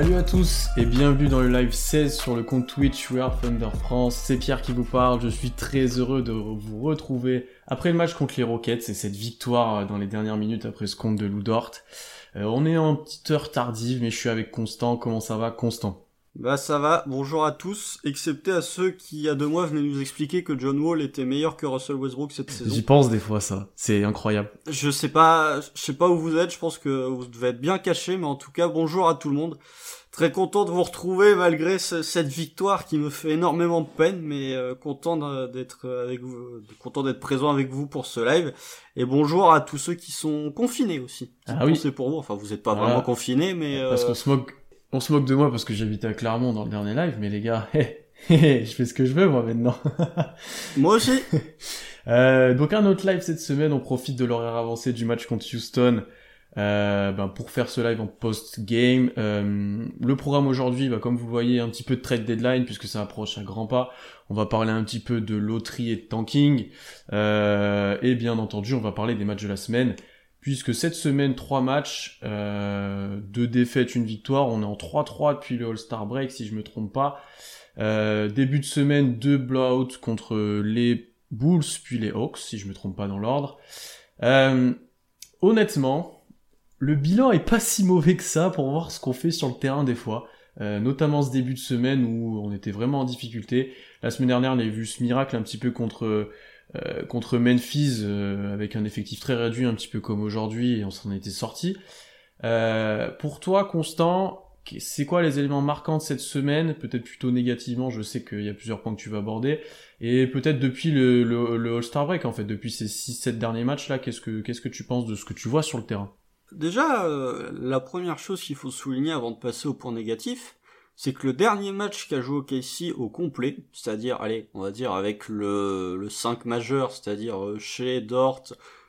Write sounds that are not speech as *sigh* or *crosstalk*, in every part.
Salut à tous et bienvenue dans le live 16 sur le compte Twitch We Are Thunder France. C'est Pierre qui vous parle. Je suis très heureux de vous retrouver après le match contre les Rockets et cette victoire dans les dernières minutes après ce compte de Ludort. Euh, on est en petite heure tardive mais je suis avec Constant. Comment ça va Constant? Bah ça va, bonjour à tous, excepté à ceux qui, il y a deux mois, venaient nous expliquer que John Wall était meilleur que Russell Westbrook cette saison. J'y pense des fois ça, c'est incroyable. Je sais pas, je sais pas où vous êtes, je pense que vous devez être bien caché, mais en tout cas, bonjour à tout le monde. Très content de vous retrouver malgré cette victoire qui me fait énormément de peine, mais euh, content d'être avec vous, content d'être présent avec vous pour ce live. Et bonjour à tous ceux qui sont confinés aussi. Ah oui. C'est pour vous. Enfin, vous êtes pas vraiment confinés, mais parce qu'on se moque on se moque de moi parce que j'habitais à Clermont dans le dernier live, mais les gars, *laughs* je fais ce que je veux moi maintenant. *laughs* moi aussi. Euh, donc un autre live cette semaine, on profite de l'horaire avancé du match contre Houston euh, ben, pour faire ce live en post-game. Euh, le programme aujourd'hui, bah, comme vous voyez, un petit peu de trade deadline puisque ça approche à grands pas. On va parler un petit peu de loterie et de tanking. et bien entendu, on va parler des matchs de la semaine puisque cette semaine, trois matchs, euh, deux défaites, une victoire, on est en 3-3 depuis le All-Star Break, si je me trompe pas. Euh, début de semaine, deux blowouts contre les Bulls, puis les Hawks, si je me trompe pas dans l'ordre. Euh, honnêtement, le bilan est pas si mauvais que ça pour voir ce qu'on fait sur le terrain des fois. Euh, notamment ce début de semaine où on était vraiment en difficulté. La semaine dernière, on a vu ce miracle un petit peu contre euh, contre Memphis euh, avec un effectif très réduit, un petit peu comme aujourd'hui, et on s'en était sorti. Pour toi, Constant, c'est quoi les éléments marquants de cette semaine? Peut-être plutôt négativement, je sais qu'il y a plusieurs points que tu vas aborder. Et peut-être depuis le, le, All-Star Break, en fait, depuis ces 6-7 derniers matchs-là, qu'est-ce que, qu'est-ce que tu penses de ce que tu vois sur le terrain? Déjà, la première chose qu'il faut souligner avant de passer au point négatif, c'est que le dernier match qu'a joué OKC au complet, c'est-à-dire, allez, on va dire avec le, le 5 majeur, c'est-à-dire euh, Shea, Dort,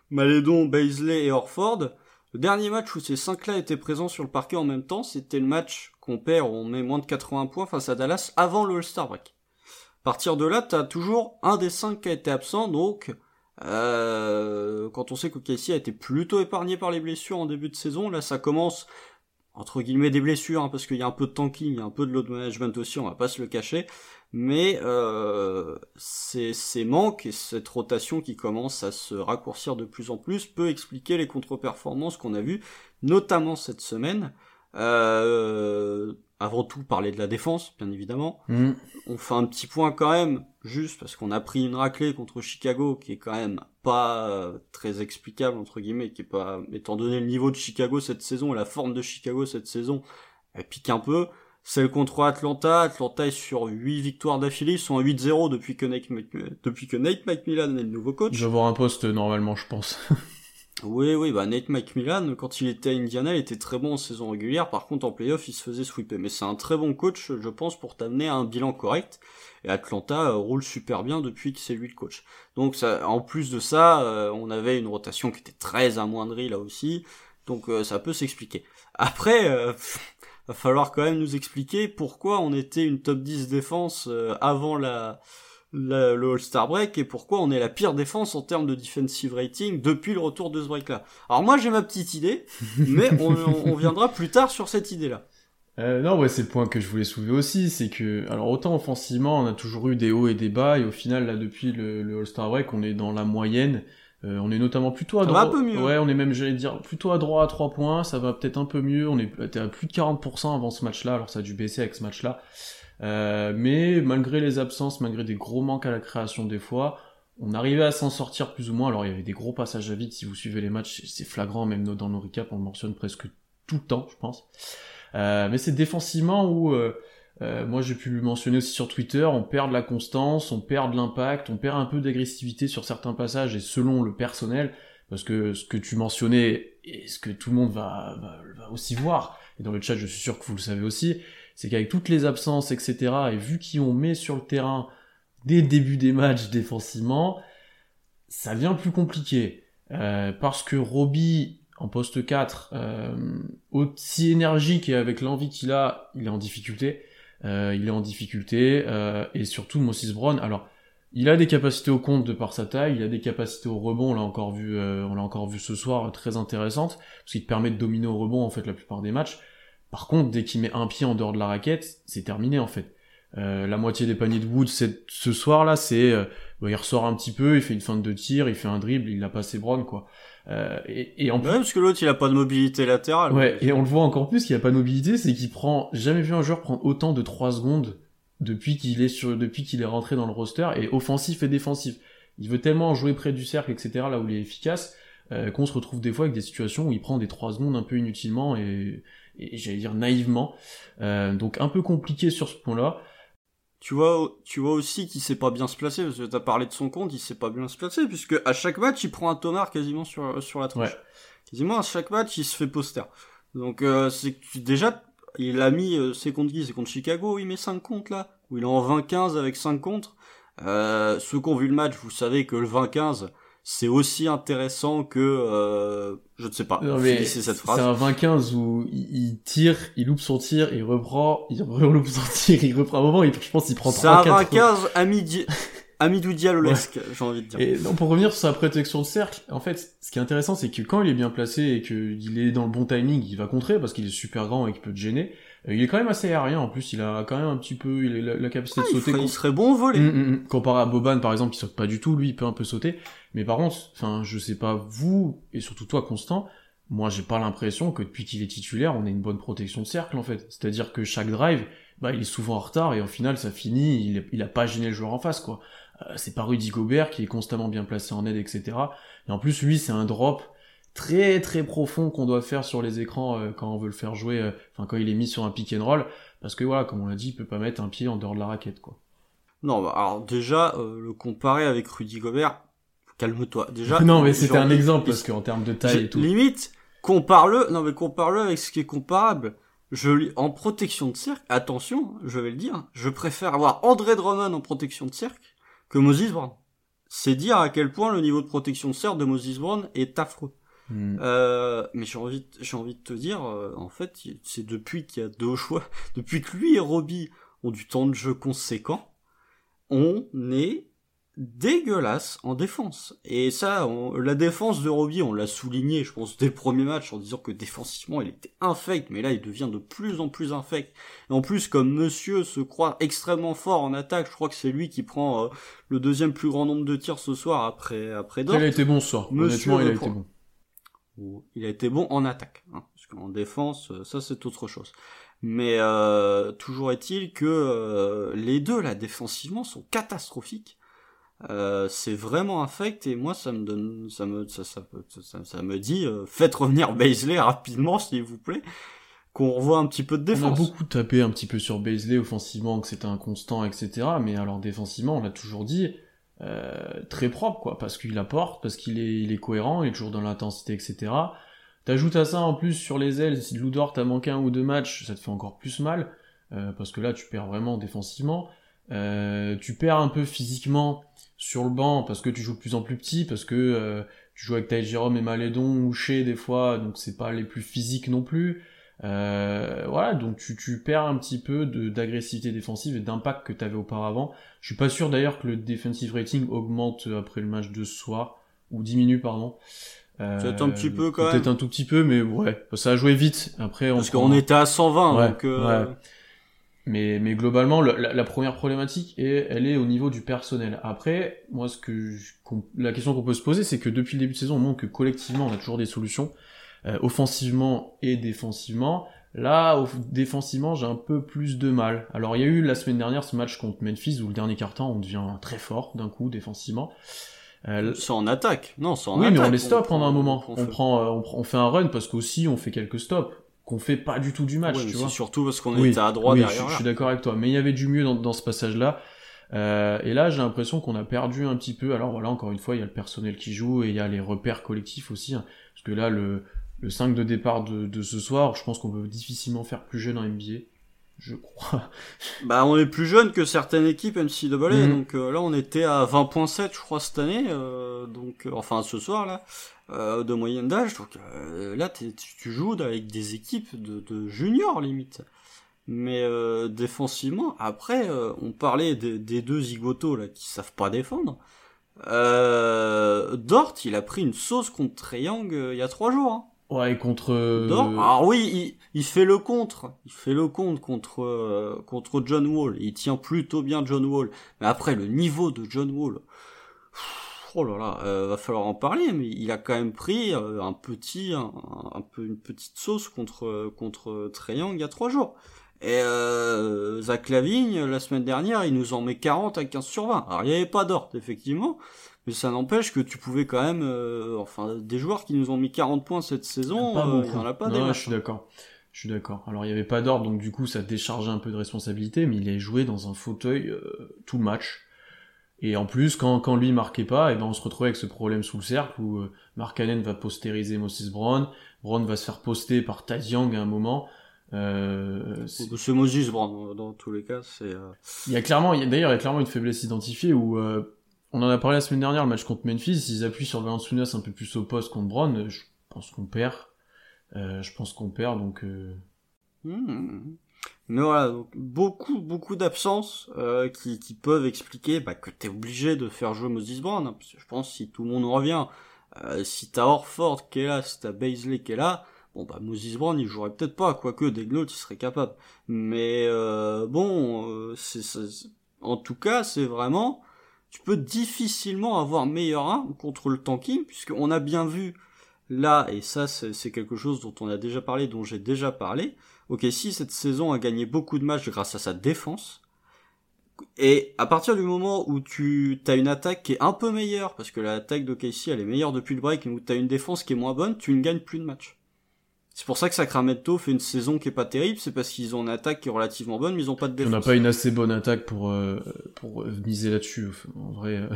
Malédon, Baisley et Orford, le dernier match où ces 5-là étaient présents sur le parquet en même temps, c'était le match qu'on perd, où on met moins de 80 points face à Dallas avant le All-Star Break. Partir de là, t'as toujours un des 5 qui a été absent, donc euh, quand on sait qu'OKC a été plutôt épargné par les blessures en début de saison, là ça commence entre guillemets des blessures, hein, parce qu'il y a un peu de tanking, il y a un peu de load management aussi, on va pas se le cacher, mais euh, ces, ces manques et cette rotation qui commence à se raccourcir de plus en plus peut expliquer les contre-performances qu'on a vues, notamment cette semaine. Euh, avant tout parler de la défense, bien évidemment. Mm. On fait un petit point quand même, juste parce qu'on a pris une raclée contre Chicago, qui est quand même pas euh, très explicable entre guillemets, qui est pas, étant donné le niveau de Chicago cette saison et la forme de Chicago cette saison, elle pique un peu. Celle contre Atlanta, Atlanta est sur 8 victoires d'affilée, ils sont à 8-0 depuis que Nate, depuis que Nate McMillan est le nouveau coach. Je vais avoir un poste normalement, je pense. *laughs* Oui, oui, bah Nate McMillan, quand il était à Indiana, il était très bon en saison régulière. Par contre, en playoff, il se faisait sweeper. Mais c'est un très bon coach, je pense, pour t'amener à un bilan correct. Et Atlanta euh, roule super bien depuis que c'est lui le coach. Donc, ça, en plus de ça, euh, on avait une rotation qui était très amoindrie là aussi. Donc, euh, ça peut s'expliquer. Après, *laughs* va falloir quand même nous expliquer pourquoi on était une top 10 défense avant la le, All-Star Break et pourquoi on est la pire défense en termes de defensive rating depuis le retour de ce break-là. Alors moi j'ai ma petite idée, *laughs* mais on, viendra plus tard sur cette idée-là. Euh, non, ouais, c'est le point que je voulais soulever aussi, c'est que, alors autant offensivement, on a toujours eu des hauts et des bas, et au final, là, depuis le, All-Star Break, on est dans la moyenne, euh, on est notamment plutôt à droite. un peu mieux. Ouais, on est même, j'allais dire, plutôt à droit à 3 points, ça va peut-être un peu mieux, on est à plus de 40% avant ce match-là, alors ça a dû baisser avec ce match-là. Euh, mais malgré les absences, malgré des gros manques à la création des fois, on arrivait à s'en sortir plus ou moins. Alors il y avait des gros passages à vide, si vous suivez les matchs, c'est flagrant, même dans nos recaps, on le mentionne presque tout le temps, je pense. Euh, mais c'est défensivement où, euh, euh, moi j'ai pu le mentionner aussi sur Twitter, on perd de la constance, on perd de l'impact, on perd un peu d'agressivité sur certains passages et selon le personnel, parce que ce que tu mentionnais et ce que tout le monde va, va, va aussi voir, et dans le chat je suis sûr que vous le savez aussi, c'est qu'avec toutes les absences, etc., et vu qui on met sur le terrain dès le début des matchs défensivement, ça devient plus compliqué. Euh, parce que Roby, en poste 4, euh, aussi énergique et avec l'envie qu'il a, il est en difficulté. Euh, il est en difficulté. et surtout, Moses Brown, alors, il a des capacités au compte de par sa taille, il a des capacités au rebond, on l'a encore vu, on l'a encore vu ce soir, très intéressantes, parce qu'il te permet de dominer au rebond, en fait, la plupart des matchs. Par contre, dès qu'il met un pied en dehors de la raquette, c'est terminé en fait. Euh, la moitié des paniers de Wood ce soir-là, c'est euh, il ressort un petit peu, il fait une feinte de tir, il fait un dribble, il a passé Brown quoi. Euh, et, et, en plus, parce que l'autre il a pas de mobilité latérale. Ouais, et on le voit encore plus qu'il a pas de mobilité, c'est qu'il prend jamais vu un joueur prendre autant de 3 secondes depuis qu'il est sur depuis qu'il est rentré dans le roster et offensif et défensif. Il veut tellement jouer près du cercle, etc. là où il est efficace euh, qu'on se retrouve des fois avec des situations où il prend des 3 secondes un peu inutilement et, et j'allais dire naïvement. Euh, donc un peu compliqué sur ce point-là. Tu vois, tu vois aussi qu'il sait pas bien se placer, parce que t'as parlé de son compte, il sait pas bien se placer, puisque à chaque match, il prend un tonard quasiment sur, sur la tronche. Quasiment à chaque match, il se fait poster. Donc, euh, c'est déjà, il a mis euh, ses comptes qui? C'est contre Chicago, il met 5 comptes là, où il est en 20-15 avec 5 contre. Euh, ceux qui ont vu le match, vous savez que le 20-15, c'est aussi intéressant que euh, je ne sais pas c'est cette phrase c'est un 20-15 où il, tire il loupe son tir il reprend il reloupe *laughs* son tir il reprend un moment et je pense qu'il prend 3 c'est un 20-15 à midi Amidou Dialolesque, j'ai envie de dire. Et non, pour revenir sur sa protection de cercle, en fait, ce qui est intéressant, c'est que quand il est bien placé et qu'il est dans le bon timing, il va contrer parce qu'il est super grand et qu'il peut te gêner. Euh, il est quand même assez aérien en plus, il a quand même un petit peu il a la, capacité de ah, sauter. Il, serait bon au volet. Hum, hum, hum. Comparé à Boban par exemple, qui saute pas du tout, lui il peut un peu sauter. Mais par contre, enfin je sais pas vous et surtout toi Constant, moi j'ai pas l'impression que depuis qu'il est titulaire, on ait une bonne protection de cercle en fait. C'est-à-dire que chaque drive, bah il est souvent en retard et au final ça finit, il, il a pas gêné le joueur en face quoi. Euh, c'est pas Rudy Gobert qui est constamment bien placé en aide etc. Et en plus lui c'est un drop très très profond qu'on doit faire sur les écrans euh, quand on veut le faire jouer, euh, enfin quand il est mis sur un pick and roll, parce que voilà, comme on l'a dit, il peut pas mettre un pied en dehors de la raquette, quoi. Non, bah, alors déjà, euh, le comparer avec Rudy Gobert, calme-toi. Déjà. *laughs* non, mais c'était un exemple parce qu'en termes de taille et tout. Limite, compare-le. Non, mais compare-le avec ce qui est comparable. Je en protection de cercle. Attention, je vais le dire. Je préfère avoir André Drummond en protection de cercle que Moses Brown. C'est dire à quel point le niveau de protection de cercle de Moses Brown est affreux. Hmm. Euh, mais j'ai envie, j'ai envie de te dire, euh, en fait, c'est depuis qu'il y a deux choix, *laughs* depuis que lui et Robbie ont du temps de jeu conséquent, on est dégueulasse en défense. Et ça, la défense de Robbie, on l'a souligné, je pense, dès le premier match, en disant que défensivement, il était infect, mais là, il devient de plus en plus infect. Et en plus, comme monsieur se croit extrêmement fort en attaque, je crois que c'est lui qui prend euh, le deuxième plus grand nombre de tirs ce soir après, après Dort. Il a été bon ce soir? Monsieur Honnêtement, il a été bon il a été bon en attaque, hein, parce qu'en défense, euh, ça c'est autre chose. Mais euh, toujours est-il que euh, les deux là défensivement sont catastrophiques. c'est vraiment infect et moi ça me donne, ça me, ça, ça, ça, me dit, faites revenir Baisley *laughs* rapidement s'il vous plaît, qu'on revoit un petit peu de défense. On a beaucoup tapé un petit peu sur Baisley offensivement, que c'était inconstant, etc. Mais alors défensivement, on l'a toujours dit, euh, très propre, quoi, parce qu'il apporte, parce qu'il est, il est cohérent, il est toujours dans l'intensité, etc. T'ajoutes à ça en plus sur les ailes, si Loudor t'a manqué un ou deux matchs, ça te fait encore plus mal, euh, parce que là tu perds vraiment défensivement. Euh, tu perds un peu physiquement sur le banc parce que tu joues de plus en plus petit, parce que tu joues avec Ty Jérôme et Malédon ou Chez des fois, donc c'est pas les plus physiques non plus. Euh, voilà, donc tu, tu perds un petit peu d'agressivité défensive et d'impact que tu avais auparavant. Je suis pas sûr d'ailleurs que le defensive rating augmente après le match de ce soir, ou diminue, pardon. Euh, peut-être un petit peu quand même. Peut-être un tout petit peu, mais ouais, ça a joué vite. Après, Parce qu'on était à 120, donc... Euh... Mais, mais globalement, la, la, première problématique, est, elle est au niveau du personnel. Après, moi, ce que la question qu'on peut se poser, c'est que depuis le début de saison, on montre que collectivement, on a toujours des solutions. Euh, offensivement et défensivement. Là, défensivement, j'ai un peu plus de mal. Alors, il y a eu la semaine dernière ce match contre Memphis où le dernier quart on devient très fort d'un coup défensivement. Euh, c'est en attaque, non, en oui, attaque. Oui, mais on les stoppe pendant un moment. On, prend, euh, on, fait un run parce qu'aussi on fait quelques stops qu'on fait pas du tout du match. tu vois. surtout parce qu'on était à droite derrière. Je, je suis d'accord avec toi, mais il y avait du mieux dans, dans ce passage-là. Euh, et là, j'ai l'impression qu'on a perdu un petit peu. Alors voilà, encore une fois, il y a le personnel qui joue et il y a les repères collectifs aussi. Hein. parce que là, le, le 5 de départ de, ce soir, je pense qu'on peut difficilement faire plus jeune en NBA. Je crois. *laughs* Bah, on est plus jeune que certaines équipes NCAA, mmh. donc euh, là on était à 20.7 je crois cette année, euh, donc euh, enfin ce soir là, de moyenne d'âge, donc là tu joues avec des équipes de, de juniors limite. Mais défensivement, après, on parlait des, deux zigotos là qui savent pas défendre. Dort, il a pris une sauce contre Triangle il y a trois jours. Hein. Ouais, contre. Alors oui, il, fait le contre, il fait le contre contre euh, contre John Wall. Il tient plutôt bien John Wall. Mais après le niveau de John Wall, oh là là, euh, va falloir en parler. Mais il a quand même pris euh, un petit, un, peu une petite sauce contre contre Trae Young il y a trois jours. Et euh, Zach Lavigne, la semaine dernière, il nous en met 40 à 15 sur 20. Alors il n'y avait pas d'ordre, effectivement, mais ça n'empêche que tu pouvais quand même... Euh, enfin, des joueurs qui nous ont mis 40 points cette saison, euh, il n'y en a pas non, Je suis d'accord. Je suis d'accord. Alors il n'y avait pas d'ordre, donc du coup ça déchargeait un peu de responsabilité, mais il est joué dans un fauteuil tout le match. Et en plus, quand, quand lui marquait pas, et eh ben on se retrouvait avec ce problème sous le cercle où Mark Allen va postériser Moses Brown, Brown va se faire poster par Young à un moment, euh, c'est Moses Brown dans tous les cas. C'est. Euh, il y a clairement, d'ailleurs, il y a clairement une faiblesse identifiée où euh, on en a parlé la semaine dernière, le match contre Memphis. Ils appuient sur Valanciunas un peu plus au poste contre Brown. Je pense qu'on perd. je pense qu'on perd, donc. Hmm. Mais voilà, beaucoup, beaucoup d'absences qui, qui peuvent expliquer bah, que t'es obligé de faire jouer Moses Brown. Hein, que je pense si tout le monde revient, si t'as Orford qui est là, si t'as Baisley qui est là, Bon bah Moses Brown il jouerait peut-être pas, quoique Degnault il serait capable. Mais euh, bon, euh, c'est, en tout cas c'est vraiment, tu peux difficilement avoir meilleur 1 contre le tanking, puisqu'on a bien vu là, et ça c'est, quelque chose dont on a déjà parlé, dont j'ai déjà parlé, ok cette saison a gagné beaucoup de matchs grâce à sa défense, et à partir du moment où tu as une attaque qui est un peu meilleure, parce que l'attaque d'OKC elle est meilleure depuis le break, où tu as une défense qui est moins bonne, tu ne gagnes plus de matchs. C'est pour ça que Sacramento fait une saison qui est pas terrible, c'est parce qu'ils ont une attaque qui est relativement bonne, mais ils ont pas de défense. On n'a pas une assez bonne attaque pour euh, pour miser là-dessus, en vrai. Euh.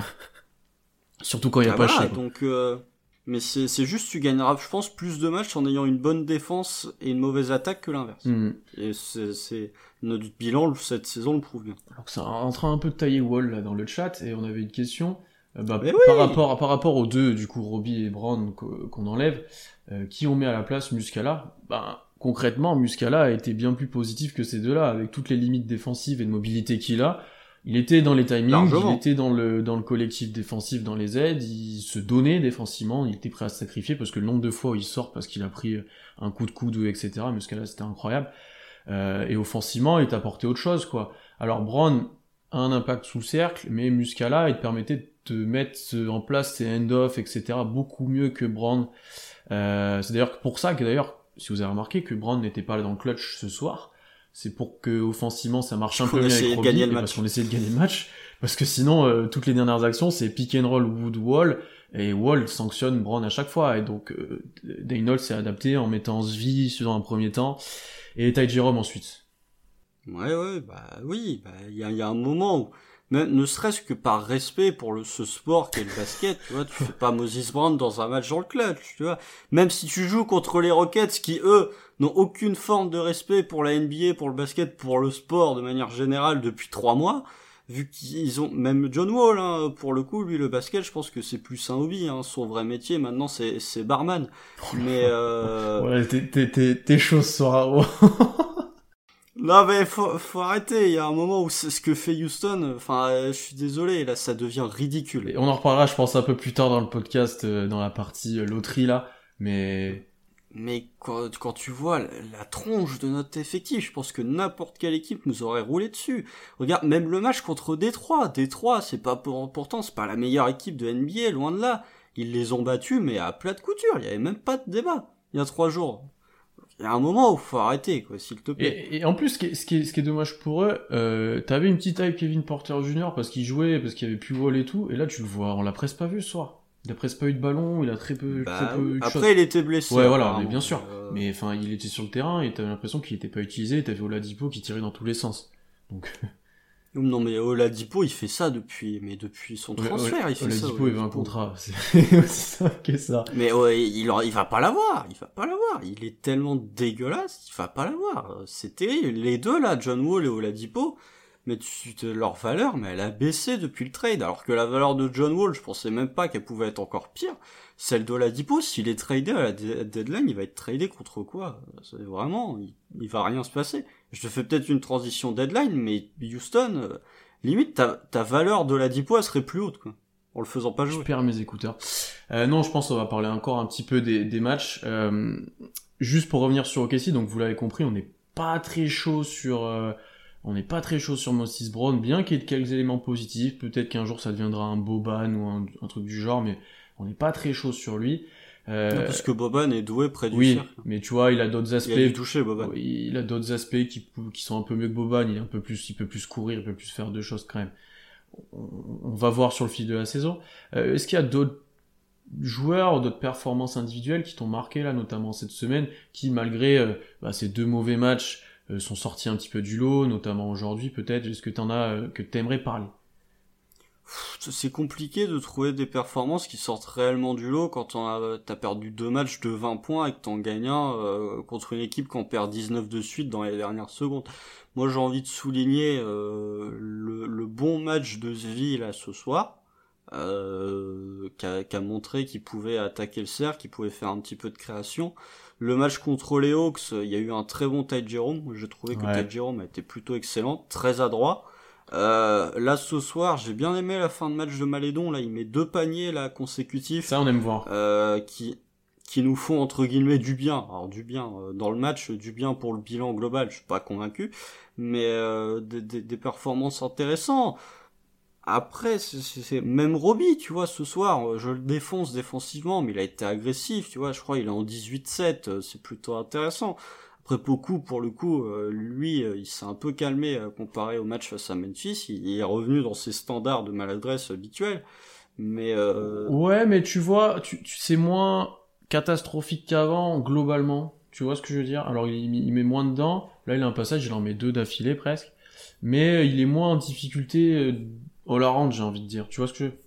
*laughs* Surtout quand il y a ah pas voilà, Donc, euh, mais c'est juste tu gagneras, je pense, plus de matchs en ayant une bonne défense et une mauvaise attaque que l'inverse. Hmm. Et c'est notre bilan cette saison le prouve bien. Alors ça en train un peu de tailler Wall là dans le chat et on avait une question. Bah, par rapport par rapport aux deux du coup Robbie et Brown qu'on enlève euh, qui on met à la place Muscala ben, concrètement, Muscala a été bien plus positif que ces deux-là, avec toutes les limites défensives et de mobilité qu'il a. Il était dans les timings, il était dans le, dans le collectif défensif, dans les aides, il se donnait défensivement, il était prêt à se sacrifier parce que le nombre de fois où il sort parce qu'il a pris un coup de coude, etc. Muscala, c'était incroyable. Euh, et offensivement, il t'a apporté autre chose, quoi. Alors Brown a un impact sous cercle, mais Muscala, il te permettait de te mettre en place ses end-off, etc. beaucoup mieux que Brown. Euh, c'est d'ailleurs pour ça que d'ailleurs, si vous avez remarqué que Brown n'était pas là dans le clutch ce soir, c'est pour que offensivement ça marche un peu mieux avec Robbie, parce qu'on essaie de gagner le match. Parce que sinon, euh, toutes les dernières actions, c'est pick and roll Wood Wall, et Wall sanctionne Brown à chaque fois. Et donc, euh, Daynol s'est adapté en mettant Svi dans un premier temps, et Ty Jerome ensuite. Ouais, ouais, bah oui, bah, il y, a, y a un moment où ne serait-ce que par respect pour le, ce sport qu'est le basket, tu vois, tu fais pas Moses Brown dans un match dans le clutch, tu vois. Même si tu joues contre les Rockets qui, eux, n'ont aucune forme de respect pour la NBA, pour le basket, pour le sport de manière générale depuis trois mois, vu qu'ils ont, même John Wall, hein, pour le coup, lui, le basket, je pense que c'est plus un hobby, hein, son vrai métier, maintenant, c'est, c'est barman. Mais, euh... Ouais, t'es, t'es, t'es chaud. *laughs* Non mais faut, faut arrêter, il y a un moment où c'est ce que fait Houston, enfin euh, je suis désolé, là ça devient ridicule. Et on en reparlera je pense un peu plus tard dans le podcast, euh, dans la partie euh, loterie là, mais... Mais quand, quand tu vois la, tronche de notre effectif, je pense que n'importe quelle équipe nous aurait roulé dessus. Regarde, même le match contre Détroit, Détroit c'est pas pour, pourtant c'est pas la meilleure équipe de NBA, loin de là. Ils les ont battus mais à plat de couture, il y avait même pas de débat. Il y a trois jours y a un moment où faut arrêter, quoi, s'il te plaît. Et, en plus, ce qui, est, ce, qui est, ce qui est dommage pour eux, euh, t'avais une petite hype Kevin Porter Jr. parce qu'il jouait, parce qu'il avait plus vol et tout, et là tu le vois, on l'a presque pas vu ce soir. Il a presque pas eu de ballon, il a très peu, bah très peu Après, il était blessé. Ouais, voilà, mais bien sûr. Euh. Mais enfin, il était sur le terrain et t'avais l'impression qu'il était pas utilisé, t'avais Oladipo qui tirait dans tous les sens. Donc. *laughs* Non mais Oladipo il fait ça depuis mais depuis son transfert il fait Oladipo il veut un contrat. *laughs* C'est aussi simple que ça. Mais ouais, il il va pas l'avoir il va pas l'avoir. Il est tellement dégueulasse il va pas l'avoir. C'est terrible. Les deux là John Wall et Oladipo mais tu, leur valeur mais elle a baissé depuis le trade. Alors que la valeur de John Wall je pensais même pas qu'elle pouvait être encore pire. Celle d'Oladipo s'il est tradé à la deadline il va être tradé contre quoi? C'est vraiment il, il va rien se passer je te fais peut-être une transition deadline, mais Houston, euh, limite, ta, valeur de la Dipo, serait plus haute, quoi. en le faisant pas jouer. Je mes écouteurs. Euh, non, je pense qu'on va parler encore un petit peu des, matchs. Euh, juste pour revenir sur OKC, donc vous l'avez compris, on n'est pas très chaud sur... Euh, on n'est pas très chaud sur Moses Brown, bien qu'il y ait quelques éléments positifs. Peut-être qu'un jour ça deviendra un Boban ou un, truc du genre, mais on n'est pas très chaud sur lui. Euh, non, parce que Boban est doué près du oui, cercle. mais tu vois, il a d'autres aspects. Il a touché Boban. Oui, il a d'autres aspects qui, qui sont un peu mieux que Boban. Il est un peu plus, il peut plus courir, il peut plus faire deux choses quand même. On, on va voir sur le fil de la saison. Euh, Est-ce qu'il y a d'autres joueurs, d'autres performances individuelles qui t'ont marqué là, notamment cette semaine, qui malgré euh, bah, ces deux mauvais matchs euh, sont sortis un petit peu du lot, notamment aujourd'hui peut-être? Est-ce que t'en as que t'aimerais parler? C'est compliqué de trouver des performances qui sortent réellement du lot quand t'as perdu deux matchs de 20 points et que t'en gagnes un euh, contre une équipe qui en perd 19 de suite dans les dernières secondes. Moi j'ai envie de souligner euh, le, le, bon match de Zvi là ce soir, euh, qui, a, montré qu'il pouvait attaquer le cercle, qu'il pouvait faire un petit peu de création. Le match contre les Hawks, il y a eu un très bon Ty Jerome. J'ai trouvé que ouais. Ty Jerome a été plutôt excellent, très adroit. Euh, là ce soir, j'ai bien aimé la fin de match de Malédon. Là, il met deux paniers là consécutifs. Ça, on aime voir. Euh, qui qui nous font entre guillemets du bien. Alors du bien euh, dans le match, du bien pour le bilan global. Je suis pas convaincu, mais euh, des, des, des, performances intéressantes. Après, c'est même Roby, tu vois, ce soir, je le défonce défensivement, mais il a été agressif, tu vois. Je crois il est en 18-7, c'est plutôt intéressant. Après pour le coup, euh, lui, euh, il s'est un peu calmé euh, comparé au match face à Memphis. Il, est revenu dans ses standards de maladresse habituels. Mais ouais, mais tu vois, tu, tu c'est moins catastrophique qu'avant globalement. Tu vois ce que je veux dire? Alors il, il, met moins dedans. Là, il a un passage, il en met deux d'affilée presque. Mais il est moins en difficulté all around, j'ai envie de dire. Tu vois ce que je veux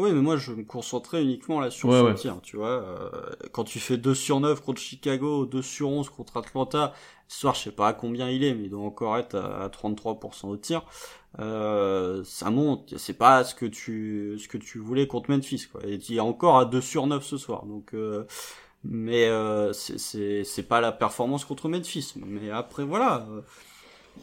oui, mais moi je me concentrais uniquement là sur ouais, ouais. tir, tu vois. Euh, quand tu fais 2 sur 9 contre Chicago, 2 sur 11 contre Atlanta, ce soir je sais pas à combien il est, mais il doit encore être à, 33% au tir. Euh, ça monte, c'est pas ce que tu ce que tu voulais contre Memphis quoi. Et il est encore à 2 sur 9 ce soir. Donc euh, mais euh, c'est c'est pas la performance contre Memphis, mais après voilà,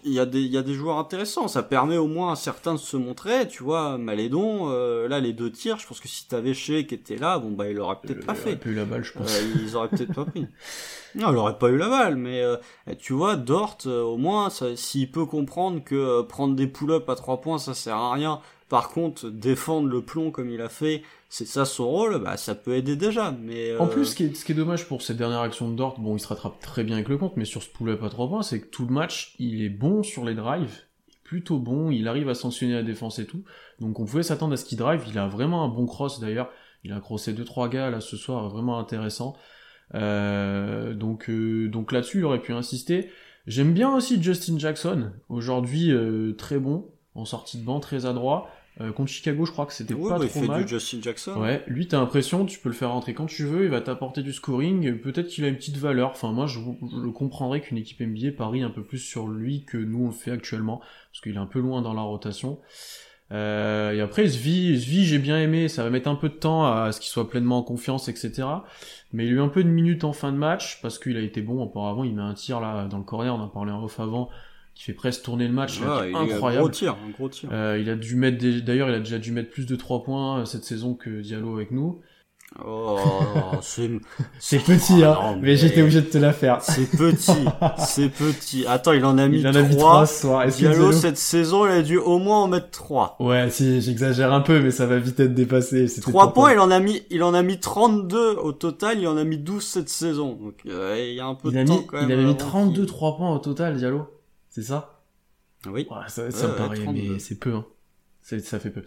il y a des il y a des joueurs intéressants. Ça permet au moins à certains de se montrer tu vois. Malédon euh, là les deux tirs je pense que si t'avais Shea qui était là bon bah il aurait peut-être pas fait. pas eu la balle je pense. Euh, ils auraient peut-être pas pris. *laughs* Non il aurait pas eu la balle mais euh, tu vois Dort euh, au moins s'il peut comprendre que prendre des pull-ups à trois points ça sert à rien par contre défendre le plomb comme il a fait c'est ça son rôle, bah ça peut aider déjà. Mais euh... en plus, ce qui, est, ce qui est dommage pour cette dernière action de Dort, bon, il se rattrape très bien avec le compte, mais sur ce pull-up à 3 points, c'est que tout le match, il est bon sur les drives, plutôt bon, il arrive à sanctionner la défense et tout. Donc on pouvait s'attendre à ce qu'il drive. Il a vraiment un bon cross d'ailleurs. Il a crossé deux trois gars là ce soir, vraiment intéressant. Euh, donc euh, donc là-dessus, il aurait pu insister. J'aime bien aussi Justin Jackson, aujourd'hui euh, très bon en sortie de banc, très adroit. Euh, contre Chicago, je crois que c'était pas bah, trop il fait mal. Du Justin Jackson. Ouais, lui t'as l'impression, tu peux le faire rentrer quand tu veux, il va t'apporter du scoring, peut-être qu'il a une petite valeur. Enfin moi je, je comprendrais qu'une équipe NBA parie un peu plus sur lui que nous on le fait actuellement, parce qu'il est un peu loin dans la rotation. Euh, et après Svi, Svi j'ai bien aimé, ça va mettre un peu de temps à ce qu'il soit pleinement en confiance, etc. Mais il a eu un peu de minutes en fin de match, parce qu'il a été bon auparavant, il met un tir là dans le corner, on en parlait en off avant, qui fait presque tourner le match, ouais, là, incroyable. Un gros tir, un gros tir. Euh, il a dû mettre des... d'ailleurs, il a déjà dû mettre plus de 3 points cette saison que Diallo avec nous. Oh, *laughs* c'est c'est petit hein, non, mais, mais j'étais obligé de te la faire. C'est petit, *laughs* c'est petit. Attends, il en a mis il en 3. A mis 3 ce soir. Diallo, Diallo, cette saison, il a dû au moins en mettre 3. Ouais, si j'exagère un peu mais ça va vite être dépassé. 3 points, il en a mis il en a mis 32 au total, il en a mis 12 cette saison. Donc euh, il y a un peu il de temps mis, quand même. Il avait mis 32 3 points au total Diallo. C'est ça? Oui. Ouais, ça, ça me paraît, mais c'est peu, hein. Ça fait peu.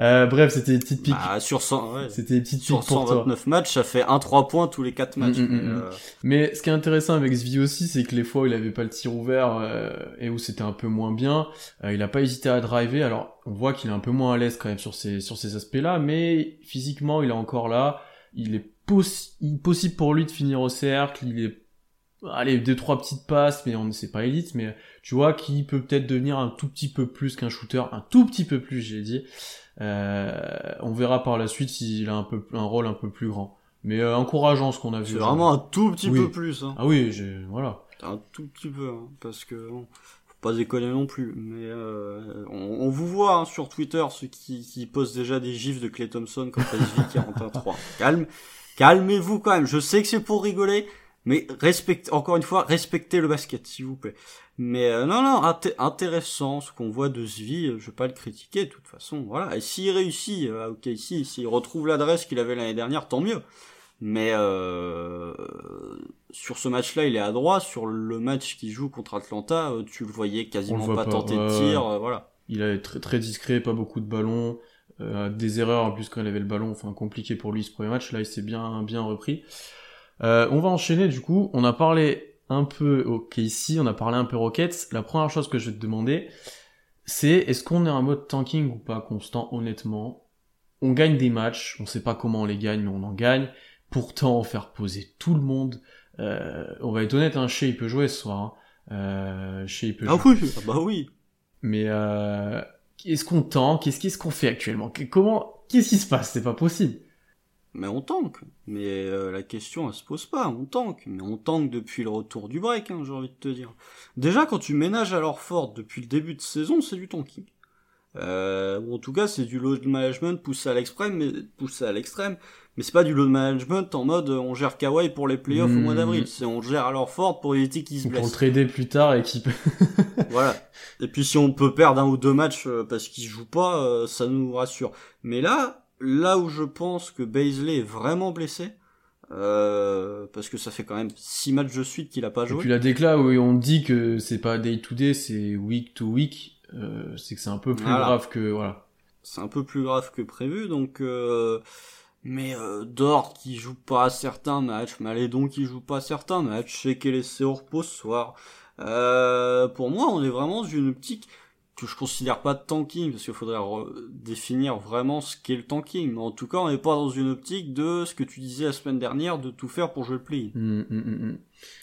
Euh, bref, c'était des petites piques. Bah, sur 100, ouais. C'était des petites sur piques pour 129 matchs, ça fait 1-3 points tous les 4 matchs. Mm, mm, mm, euh... Mais ce qui est intéressant avec Svi aussi, c'est que les fois où il avait pas le tir ouvert euh, et où c'était un peu moins bien, euh, il a pas hésité à driver. Alors, on voit qu'il est un peu moins à l'aise quand même sur ces sur ces aspects-là, mais physiquement, il est encore là. Il est possi possible pour lui de finir au cercle. Il est allez deux trois petites passes mais on c'est pas élite mais tu vois qui peut peut-être devenir un tout petit peu plus qu'un shooter un tout petit peu plus j'ai dit euh, on verra par la suite s'il a un peu un rôle un peu plus grand mais euh, encourageant ce qu'on a vu c'est vraiment un tout petit oui. peu plus hein. ah oui j'ai voilà un tout petit peu hein, parce que bon, faut pas déconner non plus, mais euh, on, vous voit hein, sur Twitter ceux qui, qui postent déjà des gifs de Clay Thompson quand il vit *laughs* 41-3. Calme, calmez-vous quand même. Je sais que c'est pour rigoler, mais respectez, encore une fois, respectez le basket, s'il vous plaît. Mais euh, non, non, intéressant ce qu'on voit de Zvi, je vais pas le critiquer de toute façon. Voilà. Et s'il réussit, euh, ok, si, s'il retrouve l'adresse qu'il avait l'année dernière, tant mieux. Mais euh, sur ce match-là, il est à droite. Sur le match qu'il joue contre Atlanta, euh, tu le voyais quasiment pas, tenter de tir. Euh, voilà. Il est très, très discret, pas beaucoup de ballons, euh, des erreurs en plus quand il avait le ballon. Enfin, compliqué pour lui ce premier match. Là, il s'est bien, bien repris. On va enchaîner du coup. On a parlé un peu ok ici, on a parlé un peu Rockets. La première chose que je vais te demander, c'est est-ce qu'on est en mode tanking ou pas constant, honnêtement? On gagne des matchs, on sait pas comment on les gagne, mais on en gagne pourtant faire poser tout le monde. Euh, on va être honnête, hein, Shea il peut jouer ce soir. Hein. Euh, Shea il peut ah jouer. oui, ah bah oui. Mais euh, est-ce qu'on tank? Qu'est-ce qu'on fait actuellement? Comment Qu'est-ce qui se passe? C'est pas possible. Mais on tank. Mais euh, la question elle se pose pas. On tank. Mais on tank depuis le retour du break, hein, j'ai envie de te dire. Déjà quand tu ménages à leur fort depuis le début de saison, c'est du tanking. Euh, ou en tout cas, c'est du load management poussé à l'extrême, mais poussé à l'extrême. Mais c'est pas du load management en mode on gère Kawhi pour les playoffs au mois d'avril. Hmm. C'est on gère alors fort pour éviter qu'ils se blessent. Pour le trader plus tard et qu'il *laughs* voilà. Et puis si on peut perdre un ou deux matchs euh, parce qu'il joue pas, euh, ça nous rassure. Mais là, là où je pense que Baisley est vraiment blessé, euh, parce que ça fait quand même six matchs de suite qu'il a pas joué. Et puis la déclat où on dit que c'est pas day to day, c'est week to week, euh, c'est que c'est un peu plus grave que voilà. C'est un peu plus grave que prévu, donc. Euh, mais euh, Dort qui joue pas certains matchs, Malédon qui joue pas certains matchs, c'est qu'elle est au repos ce soir. Euh, pour moi, on est vraiment dans une optique que je considère pas de tanking, parce qu'il faudrait définir vraiment ce qu'est le tanking. Mais en tout cas, on n'est pas dans une optique de ce que tu disais la semaine dernière, de tout faire pour jouer le play. Hum, hum, hum,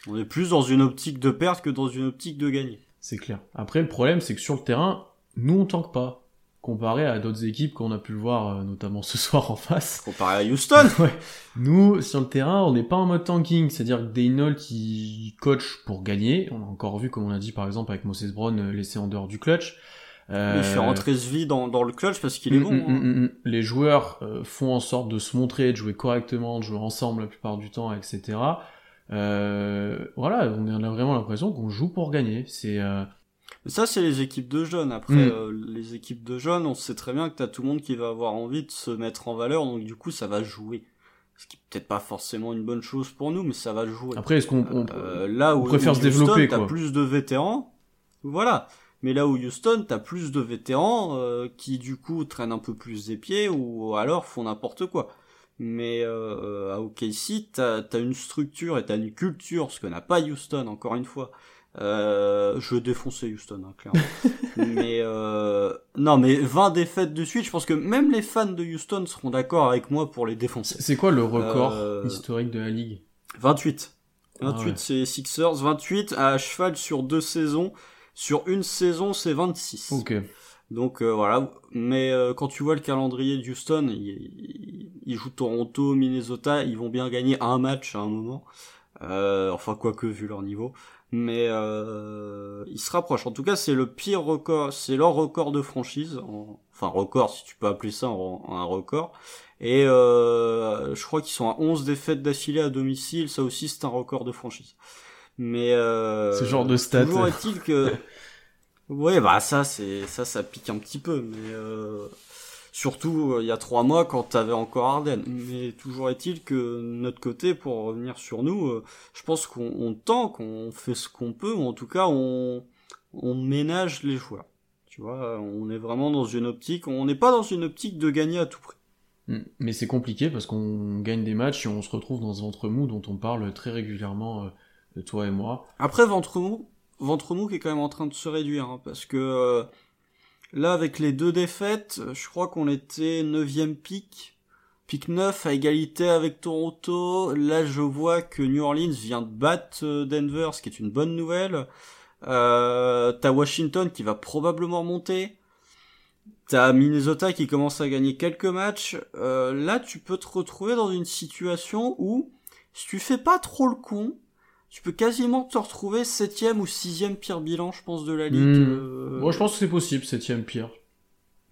on est plus dans une optique de perdre que dans une optique de gagner. C'est clair. Après, le problème, c'est que sur le terrain, nous, on tank pas comparé à d'autres équipes qu'on a pu le voir euh, notamment ce *laughs* soir en face. Comparé à Houston *laughs* Ouais. Nous, sur le terrain, on n'est pas en mode tanking, c'est-à-dire que Daynol qui coach pour gagner, on a encore vu, comme on a dit par exemple avec Moses Brown, euh, laissé en dehors du clutch. Euh... Il fait rentrer vie dans, dans le clutch parce qu'il est mm, bon. Mm, hein. mm, Les joueurs euh, font en sorte de se montrer, de jouer correctement, de jouer ensemble la plupart du temps, etc. Euh, voilà, on a vraiment l'impression qu'on joue pour gagner. C'est ça, c'est les équipes de jeunes. Après, mm. euh, les équipes de jeunes, on sait très bien que t'as tout le monde qui va avoir envie de se mettre en valeur, donc du coup, ça va jouer. Ce qui est peut-être pas forcément une bonne chose pour nous, mais ça va jouer. Après, est-ce qu'on euh, là où préfère se développer T'as plus de vétérans, voilà. Mais là où Houston, t'as plus de vétérans euh, qui du coup traînent un peu plus des pieds ou alors font n'importe quoi. Mais euh, à OKC, t'as as une structure et t'as une culture, ce que n'a pas Houston, encore une fois, euh, je vais défoncer Houston, hein, clairement. *laughs* mais euh, non, mais 20 défaites de suite, je pense que même les fans de Houston seront d'accord avec moi pour les défoncer. C'est quoi le record euh, historique de la ligue? 28. 28 ah c'est Sixers, 28 à cheval sur deux saisons. Sur une saison, c'est 26. Ok. Donc euh, voilà, mais euh, quand tu vois le calendrier de Houston, ils, ils, jouent Toronto, Minnesota, ils vont bien gagner un match à un moment. Euh, enfin, quoique vu leur niveau mais euh, ils se rapprochent. En tout cas, c'est le pire record, c'est leur record de franchise, enfin record si tu peux appeler ça un, record. Et euh, je crois qu'ils sont à 11 défaites d'affilée à domicile, ça aussi c'est un record de franchise. Mais euh, ce genre de stats. Toujours est-il que, *laughs* ouais, bah ça c'est ça, ça pique un petit peu, mais euh, Surtout euh, il y a trois mois quand t'avais encore Arden. Mais toujours est-il que notre côté, pour revenir sur nous, euh, je pense qu'on tend, qu'on fait ce qu'on peut, ou en tout cas on, on ménage les joueurs. Tu vois, on est vraiment dans une optique, on n'est pas dans une optique de gagner à tout prix. Hmm. Mais c'est compliqué parce qu'on gagne des matchs et on se retrouve dans ce ventre mou dont on parle très régulièrement, euh, toi et moi. Après ventre mou, ventre mou qui est quand même en train de se réduire, hein, parce que Là, avec les deux défaites, je crois qu'on était neuvième pic. Pic 9 à égalité avec Toronto. Là, je vois que New Orleans vient de battre euh, Denver, ce qui est une bonne nouvelle. Euh, t'as Washington qui va probablement monter. T'as Minnesota qui commence à gagner quelques matchs. Euh, là, tu peux te retrouver dans une situation où, si tu fais pas trop le con, tu peux quasiment te retrouver septième ou sixième pire bilan, je pense, de la ligue. Hmm. euh, Moi, je pense que c'est possible, septième pire.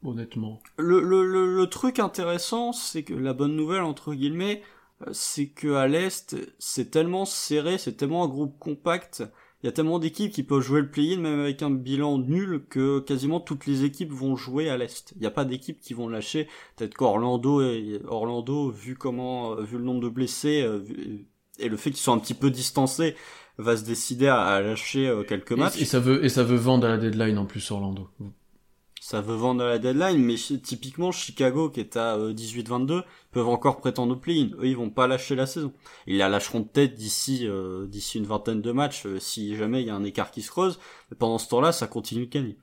Honnêtement. Le, le, le, le truc intéressant, c'est que la bonne nouvelle, entre guillemets, euh, c'est que à l'Est, c'est tellement serré, c'est tellement un groupe compact, il y a tellement d'équipes qui peuvent jouer le play-in même avec un bilan nul que quasiment toutes les équipes vont jouer à l'Est. Il n'y a pas d'équipes qui vont lâcher. Peut-être qu'Orlando, et- Orlando, vu comment, euh, vu le nombre de blessés vu- et le fait qu'ils sont un petit peu distancés, va se décider à, à lâcher euh, quelques matchs. Et, ça veut, et ça veut vendre à la deadline en plus, Orlando. Ça veut vendre à la deadline, mais typiquement Chicago qui est à euh, 18-22 peuvent encore prétendre au play-in. Eux, ils vont pas lâcher la saison. Ils la lâcheront peut-être d'ici euh, d'ici une vingtaine de matchs euh, si jamais il y a un écart qui se creuse. Mais pendant ce temps-là, ça continue de gagner.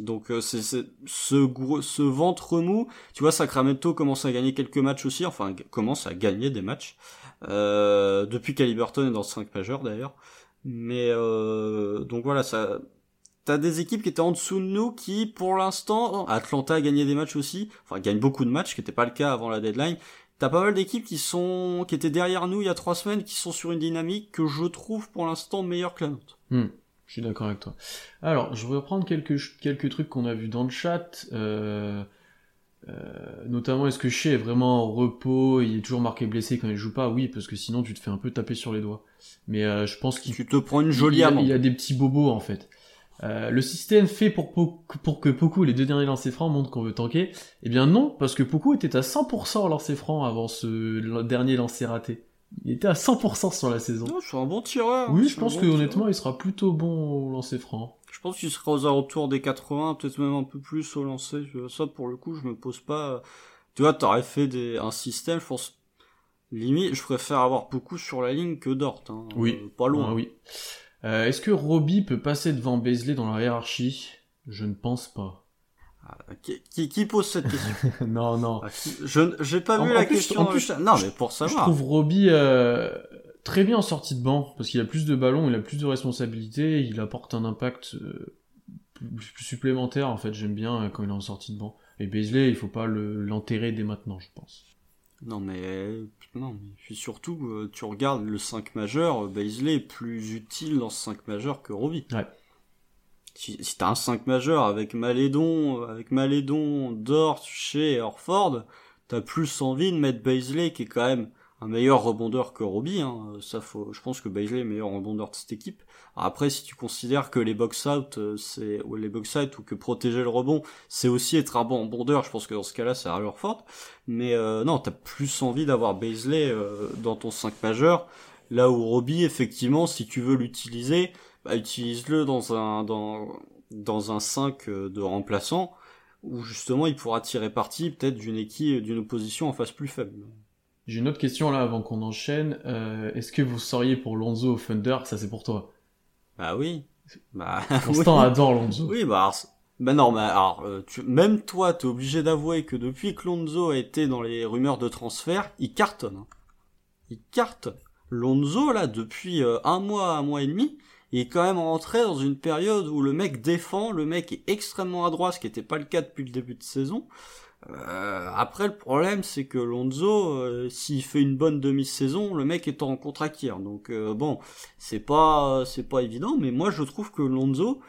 Donc euh, c'est ce gros, ce ventre mou. Tu vois, Sacramento commence à gagner quelques matchs aussi. Enfin, commence à gagner des matchs euh, depuis qu'Aliberton est dans le 5 majeur d'ailleurs. Mais euh, donc voilà, ça T'as des équipes qui étaient en dessous de nous qui, pour l'instant, Atlanta a gagné des matchs aussi, enfin gagne beaucoup de matchs, qui n'était pas le cas avant la deadline. T'as pas mal d'équipes qui sont, qui étaient derrière nous il y a trois semaines, qui sont sur une dynamique que je trouve pour l'instant meilleure que la nôtre. Hmm, je suis d'accord avec toi. Alors, je vais reprendre quelques, quelques trucs qu'on a vus dans le chat. Euh, euh, notamment, est-ce que Shea est vraiment en repos Il est toujours marqué blessé quand il joue pas? Oui, parce que sinon tu te fais un peu taper sur les doigts. Mais euh, je pense qu'il Tu te prends une jolie amende. il a des petits bobos en fait. Euh, le système fait pour, Po- pour que Poku, les deux derniers lancers francs, montrent qu'on veut tanker? Eh bien non, parce que Poku était à 100% en lancer franc avant ce dernier lancer raté. Il était à 100% sur la saison. Non, c'est un bon tireur. Oui, je pense bon que tireur. honnêtement, il sera plutôt bon au lancer franc. Je pense qu'il sera aux alentours des 80, peut-être même un peu plus au lancer. Ça, pour le coup, je me pose pas. Tu vois, t'aurais fait des... un système, je pense. Limite, je préfère avoir beaucoup sur la ligne que Dort. Hein. Oui. Euh, pas loin. Ah oui. Euh, Est-ce que Robbie peut passer devant Beasley dans la hiérarchie? Je ne pense pas. Ah, qui, qui, qui pose cette question? *laughs* Non, non. Ah, Je j'ai pas En- vu en la plus- question. en plus, non, mais pour Je savoir. trouve Robbie euh, très bien en sortie de banc, parce qu'il a plus de ballons, il a plus de responsabilités, il apporte un impact euh, supplémentaire, en fait, j'aime bien euh, quand il est en sortie de banc. Et Beasley, il faut pas le- l'enterrer dès maintenant, je pense. Non, mais non, mais puis surtout, tu regardes le 5 majeur, Baisley est plus utile dans ce 5 majeur que Robbie. Ouais. Si, si t'as un 5 majeur avec Malédon, avec Malédon, Dort, et Orford, t'as plus envie de mettre Baisley qui est quand même un meilleur rebondeur que Robbie. Hein. Ça, faut, je pense que Baisley est le meilleur rebondeur de cette équipe. Après, si tu considères que les box-out, euh, c'est ou les box-out ou que protéger le rebond, c'est aussi être un bon rebondeur, je pense que dans ce cas-là, c'est Horford. Mais euh, non, t'as plus envie d'avoir Baisley euh, dans ton 5 majeur. Là où Robbie, effectivement, si tu veux l'utiliser, bah, utilise-le dans un dans dans un 5 euh, de remplaçant où justement il pourra tirer parti peut-être d'une équipe d'une opposition en face plus faible. J'ai une autre question là avant qu'on enchaîne. Euh, Est-ce que vous seriez pour Lonzo au Thunder? Ça, c'est pour toi. Bah oui. Bah *laughs* Constant oui. adore Lonzo. Oui, bah alors, bah non, mais alors, euh, tu, même toi, t'es obligé d'avouer que depuis que Lonzo a été dans les rumeurs de transfert, il cartonne. hein. Il cartonne. Lonzo, là, depuis euh, un mois, un mois et demi, il est quand même rentré dans une période où le mec défend, le mec est extrêmement adroit, ce qui n'était pas le cas depuis le début de saison. Euh, après, le problème, c'est que Lonzo, euh, s'il fait une bonne demi-saison, le mec est en contre Donc euh, bon, c'est pas, c'est pas évident, mais moi je trouve que Lonzo,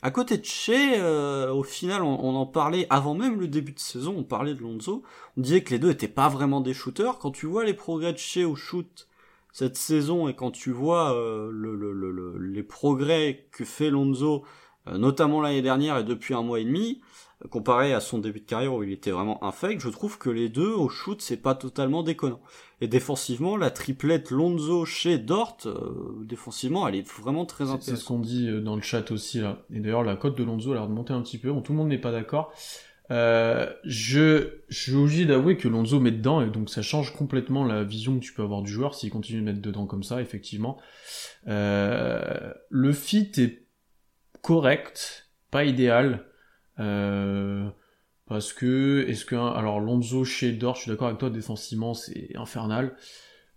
à côté de Shea, au final, on, on en parlait avant même le début de saison, on parlait de Lonzo, on disait que les deux étaient pas vraiment des shooters. Quand tu vois les progrès de Shea au shoot cette saison et quand tu vois euh, le, le- le- le- les progrès que fait Lonzo, euh, notamment l'année dernière et depuis un mois et demi, euh, comparé à son début de carrière où il était vraiment infect, je trouve que les deux au shoot c'est pas totalement déconnant. Et défensivement, la triplette Lonzo chez Dort, euh, défensivement, elle est vraiment très C'est- C'est intéressante. ce qu'on dit dans le chat aussi là. Et d'ailleurs la cote de Lonzo a l'air de monter un petit peu. Bon, tout le monde n'est pas d'accord. Euh, je, je suis obligé d'avouer que Lonzo met dedans et donc ça change complètement la vision que tu peux avoir du joueur s'il continue de mettre dedans comme ça, effectivement. Euh, le fit est correct, pas idéal. Euh, parce que, est-ce que, alors Lonzo chez Dort, je suis d'accord avec toi, défensivement c'est infernal.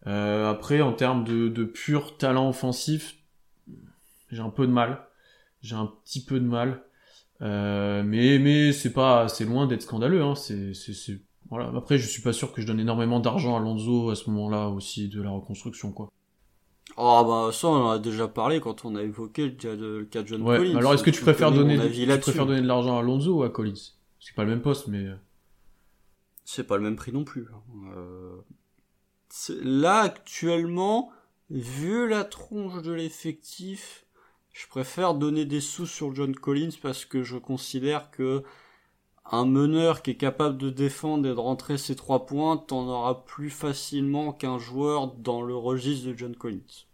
Euh, après, en termes de, de pur talent offensif, j'ai un peu de mal. J'ai un petit peu de mal. Euh, mais mais c'est pas, c'est loin d'être scandaleux. Hein. C'est, voilà. Après, je suis pas sûr que je donne énormément d'argent à Lonzo à ce moment-là aussi de la reconstruction, quoi. Oh bah ça on en a déjà parlé quand on a évoqué le cas de, le cas de John Ouais. Collins. Alors est-ce que tu préfères connais donner, tu préfères donner de l'argent à Lonzo ou à Collins? C'est pas le même poste, mais euh, C'est pas le même prix non plus. hein. Euh, Là actuellement, vu la tronche de l'effectif, je préfère donner des sous sur John Collins parce que je considère que un meneur qui est capable de défendre et de rentrer ses trois points, t'en auras plus facilement qu'un joueur dans le registre de John Collins.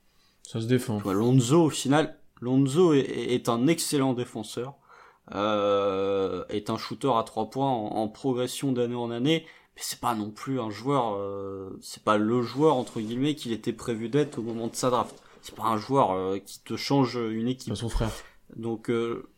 ça se défend. Vois, Lonzo, au final, Lonzo est, est un excellent défenseur, euh, est un shooter à trois points en, en progression d'année en année, mais c'est pas non plus un joueur, euh, c'est pas le joueur entre guillemets qu'il était prévu d'être au moment de sa draft. C'est pas un joueur euh, qui te change une équipe. Pas son frère. Donc euh,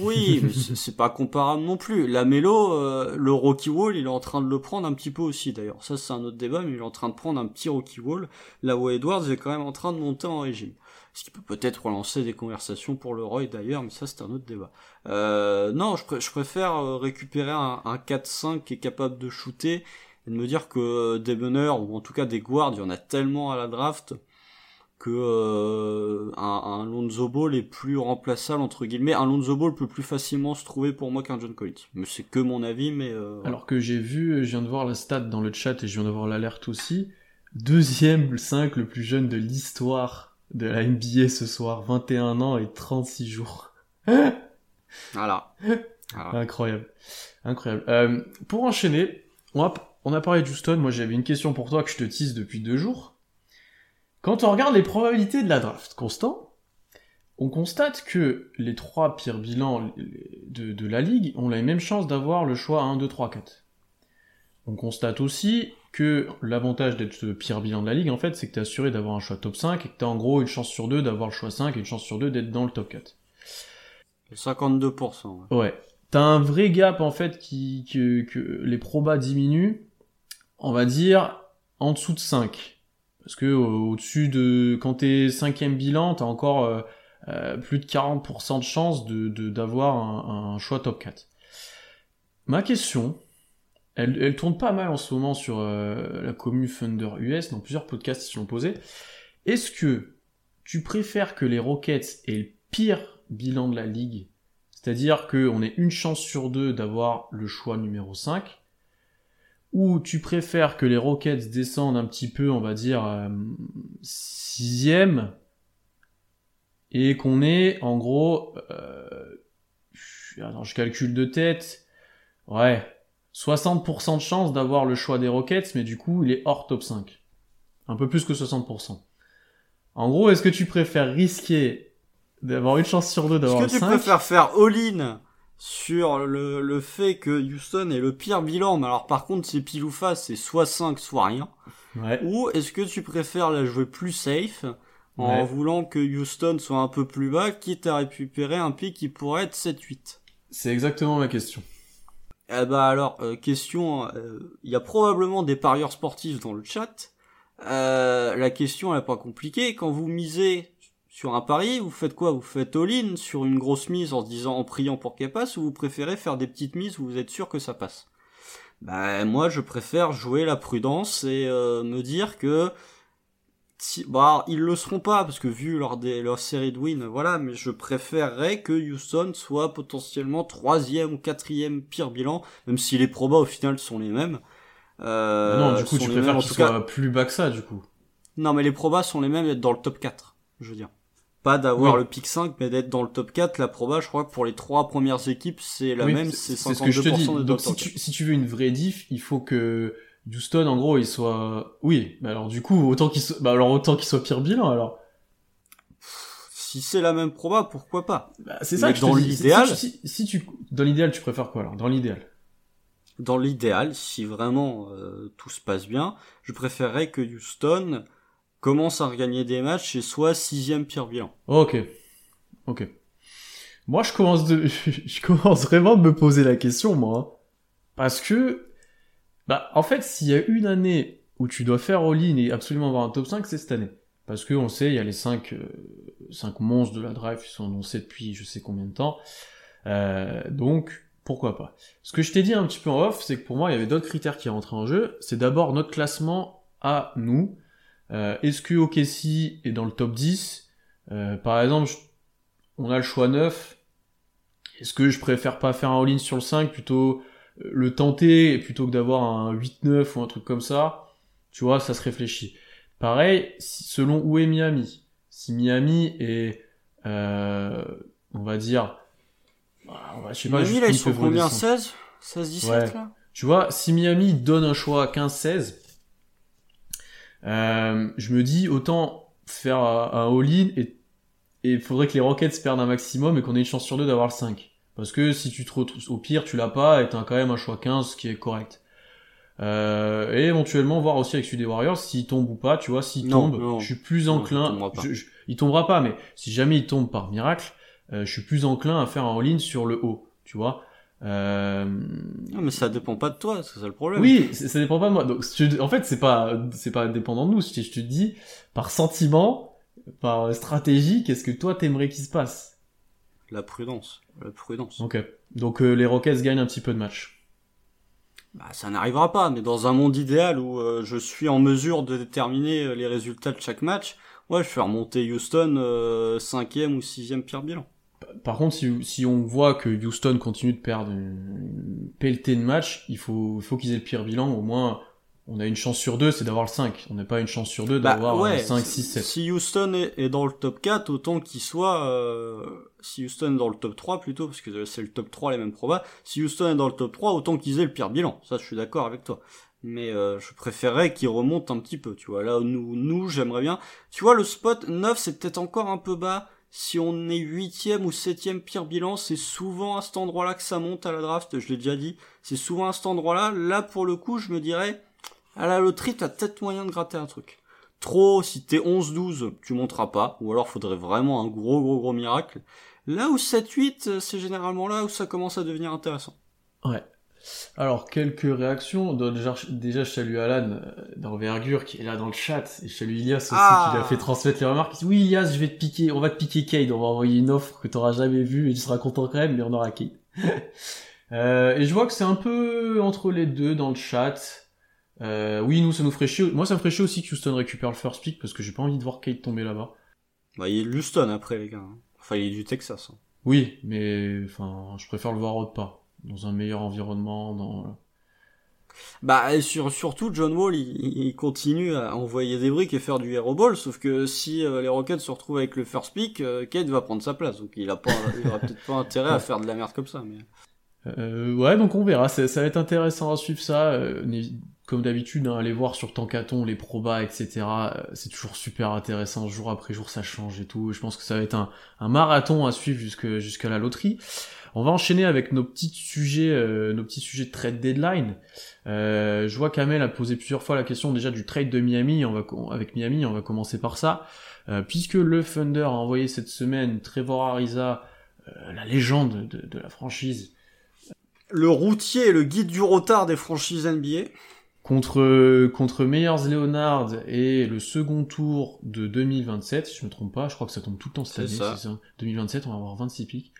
oui, mais c'est *laughs* pas comparable non plus. La Mélo, euh, le Rocky Wall, il est en train de le prendre un petit peu aussi d'ailleurs. Ça c'est un autre débat, mais il est en train de prendre un petit Rocky Wall. Là où Edwards est quand même en train de monter en régime. Ce qui peut peut-être relancer des conversations pour le Roy d'ailleurs, mais ça c'est un autre débat. Euh, non, je, pr- je préfère euh, récupérer un, un 4-5 qui est capable de shooter et de me dire que des meneurs, ou en tout cas des guards, il y en a tellement à la draft que euh, un, un Lonzo Ball est plus remplaçable entre guillemets. Un Lonzo Ball peut plus facilement se trouver pour moi qu'un John Collins. Mais c'est que mon avis, mais euh, Alors que j'ai vu, je viens de voir la stat dans le chat et je viens d'avoir l'alerte aussi. Deuxième 5 le plus jeune de l'histoire de la NBA ce soir, 21 ans et 36 jours. *laughs* voilà. Voilà. Incroyable. Incroyable. Euh, pour enchaîner, on a, on a parlé de Houston, moi j'avais une question pour toi que je te tease depuis deux jours. Quand on regarde les probabilités de la draft, Constant, on constate que les trois pires bilans de, de la ligue ont les mêmes chances d'avoir le choix 1, 2, 3, 4. On constate aussi que l'avantage d'être le pire bilan de la ligue, en fait, c'est que t'es assuré d'avoir un choix top 5 et que t'as en gros une chance sur deux d'avoir le choix 5 et une chance sur deux d'être dans le top 4. 52%. ouais. Ouais. T'as un vrai gap en fait qui que, que les probas diminuent, on va dire en dessous de 5. Parce que au- au-dessus de quand t'es cinquième bilan, t'as encore euh, euh, plus de 40% de chance de d'avoir un, un choix top 4. Ma question, elle, elle tourne pas mal en ce moment sur euh, la commu Thunder US, dans plusieurs podcasts se l'ont posé. Est-ce que tu préfères que les Rockets aient le pire bilan de la ligue? C'est-à-dire qu'on ait une chance sur deux d'avoir le choix numéro 5, ou tu préfères que les Rockets descendent un petit peu, on va dire, euh, sixième, et qu'on ait, en gros, euh, attends, je calcule de tête, ouais, 60% de chance d'avoir le choix des Rockets, mais du coup, il est hors top 5. Un peu plus que 60%. En gros, est-ce que tu préfères risquer d'avoir une chance sur deux d'avoir le Est-ce que tu 5 préfères faire all-in sur le, le fait que Houston ait le pire bilan, mais alors par contre c'est pile ou face, c'est soit 5, soit rien Ouais. Ou est-ce que tu préfères la jouer plus safe en Ouais. voulant que Houston soit un peu plus bas, quitte à récupérer un pic qui pourrait être 7-8 C'est exactement ma question. Eh bah alors, euh, question, euh, il y a probablement des parieurs sportifs dans le chat. Euh, la question elle est pas compliquée. Quand vous misez sur un pari, vous faites quoi? Vous faites all-in sur une grosse mise en se disant, en priant pour qu'elle passe, ou vous préférez faire des petites mises où vous êtes sûr que ça passe? Bah moi, je préfère jouer la prudence et euh, me dire que si, bah, ils le seront pas parce que vu leur des, leur série de wins, voilà. Mais je préférerais que Houston soit potentiellement troisième ou quatrième pire bilan, même si les probas au final sont les mêmes. Euh, non, du coup, tu préfères mêmes, en qu'il tout cas- plus bas que ça, du coup. Non, mais les probas sont les mêmes d'être dans le top 4, je veux dire. Pas d'avoir Oui. le pick 5, mais d'être dans le top 4. La proba, je crois que pour les trois premières équipes, c'est la Oui, même, c'est c'est 52% ce que je te dis. Donc, si tu, si tu veux une vraie diff, il faut que Houston, en gros, il soit... Oui, bah alors du coup, autant qu'il soit... Bah alors autant qu'il soit pire bilan, alors. 4. Si c'est la même proba, pourquoi pas? Bah, c'est ça Mais que dans l'idéal- si tu... Dans l'idéal, tu préfères quoi, alors? Dans l'idéal Dans l'idéal, si vraiment euh, tout se passe bien, je préférerais que Houston commence à regagner des matchs et soit sixième pire bilan. Ok. Ok. Moi, je commence de... *laughs* je commence vraiment à me poser la question, moi. hein. Parce que... Bah, en fait, s'il y a une année où tu dois faire all-in et absolument avoir un top 5, c'est cette année. Parce que on sait, il y a les 5, euh, 5 monstres de la drive qui sont annoncés depuis je sais combien de temps. Euh, donc, pourquoi pas. Ce que je t'ai dit un petit peu en off, c'est que pour moi, il y avait d'autres critères qui rentraient en jeu. C'est d'abord notre classement à nous. Euh, Est-ce que OKC est dans le top 10 euh, Par exemple, je- on a le choix 9. Est-ce que je préfère pas faire un all-in sur le 5, plutôt euh, le tenter, plutôt que d'avoir un 8-9 ou un truc comme ça? Tu vois, ça se réfléchit. Pareil, selon où est Miami. Si Miami est, euh, on va dire, ah, on va- je sais pas, Miami, là, ils sont combien? redescendre. 16 16, 17 Ouais. là? Tu vois, si Miami donne un choix à 15-16, euh, je me dis autant faire un all-in et il faudrait que les Rockets perdent un maximum et qu'on ait une chance sur deux d'avoir le 5. Parce que si tu te retrouves au pire, tu l'as pas et t'as quand même un choix 15 qui est correct. Euh, et éventuellement voir aussi avec celui des Warriors s'il tombe ou pas, tu vois, s'il tombe, non. je suis plus Non, il enclin, je- je- il tombera pas, mais si jamais il tombe par miracle, euh, je suis plus enclin à faire un all-in sur le haut, tu vois. Euh, Non, mais ça dépend pas de toi, c'est ça le problème. oui, ça dépend pas de moi. Donc, je- en fait, c'est pas, c'est pas dépendant de nous. Te, je te dis, par sentiment, par stratégie, qu'est-ce que toi t'aimerais qu'il se passe? La prudence. La prudence. Ok. Donc, euh, les Rockets gagnent un petit peu de match. Bah, ça n'arrivera pas, mais dans un monde idéal où euh, je suis en mesure de déterminer euh, les résultats de chaque match, ouais, je fais remonter Houston euh, cinquième ou sixième pire bilan. Par contre, si, si on voit que Houston continue de perdre une, une pelletée de matchs, il faut, faut qu'ils aient le pire bilan. Au moins, on a une chance sur deux, c'est d'avoir le 5. On n'a pas une chance sur deux Bah, d'avoir ouais, un 5, 6, 7. Si Houston est, est dans le top 4, autant qu'il soit... euh, si Houston est dans le top 3 plutôt, parce que c'est le top 3 les mêmes probas, si Houston est dans le top 3, autant qu'ils aient le pire bilan. Ça, je suis d'accord avec toi. Mais euh, je préférerais qu'ils remontent un petit peu, tu vois. Là, nous, nous j'aimerais bien... Tu vois, le spot 9, c'est peut-être encore un peu bas. Si on est huitième ou septième pire bilan, c'est souvent à cet endroit-là que ça monte à la draft, je l'ai déjà dit. C'est souvent à cet endroit-là. Là, pour le coup, je me dirais, à la loterie, t'as peut-être moyen de gratter un truc. Trop, si t'es 11-12, tu monteras pas, ou alors faudrait vraiment un gros gros gros miracle. Là où 7-8, euh, c'est généralement là où ça commence à devenir intéressant. Ouais. Alors, quelques réactions. Déjà, déjà, je salue Alan euh, d'envergure qui est là dans le chat. Et je salue Ilias aussi Ah. qui lui a fait transmettre les remarques. Il dit, oui, Ilias, je vais te piquer. On va te piquer Cade. On va envoyer une offre que t'auras jamais vue et tu seras content quand même, mais on aura Cade. *laughs* euh, et je vois que c'est un peu entre les deux dans le chat. Euh, oui, nous, ça nous ferait chier. Moi, ça me ferait chier aussi que Houston récupère le first pick parce que j'ai pas envie de voir Cade tomber là-bas. Bah, il est de Houston après, les gars. hein. Enfin, il est du Texas. hein. Oui, mais enfin, je préfère le voir autre part. Dans un meilleur environnement, dans... Bah, et sur, surtout, John Wall, il, il continue à envoyer des briques et faire du hero ball, sauf que si euh, les Rockets se retrouvent avec le first pick, euh, Kate va prendre sa place, donc il a pas, il aura peut-être pas intérêt à faire de la merde comme ça, mais... Euh, ouais, donc on verra. Ça, ça va être intéressant à suivre ça. Euh, comme d'habitude, hein, aller voir sur Tankaton les probas, etc. euh, c'est toujours super intéressant. Jour après jour, ça change et tout. Je pense que ça va être un, un marathon à suivre jusqu'à la loterie. On va enchaîner avec nos petits sujets, euh, nos petits sujets de trade deadline. Euh, je vois qu'Amel a posé plusieurs fois la question déjà du trade de Miami. On va avec Miami, on va commencer par ça, Euh, puisque le Thunder a envoyé cette semaine Trevor Ariza, euh, la légende de- de la franchise, Le routier le guide du retard des franchises NBA. Contre contre Meyers Leonard et le second tour de 2027, si je me trompe pas, je crois que ça tombe tout le temps cette année, ça. c'est ça. 2027, on va avoir 26 pics.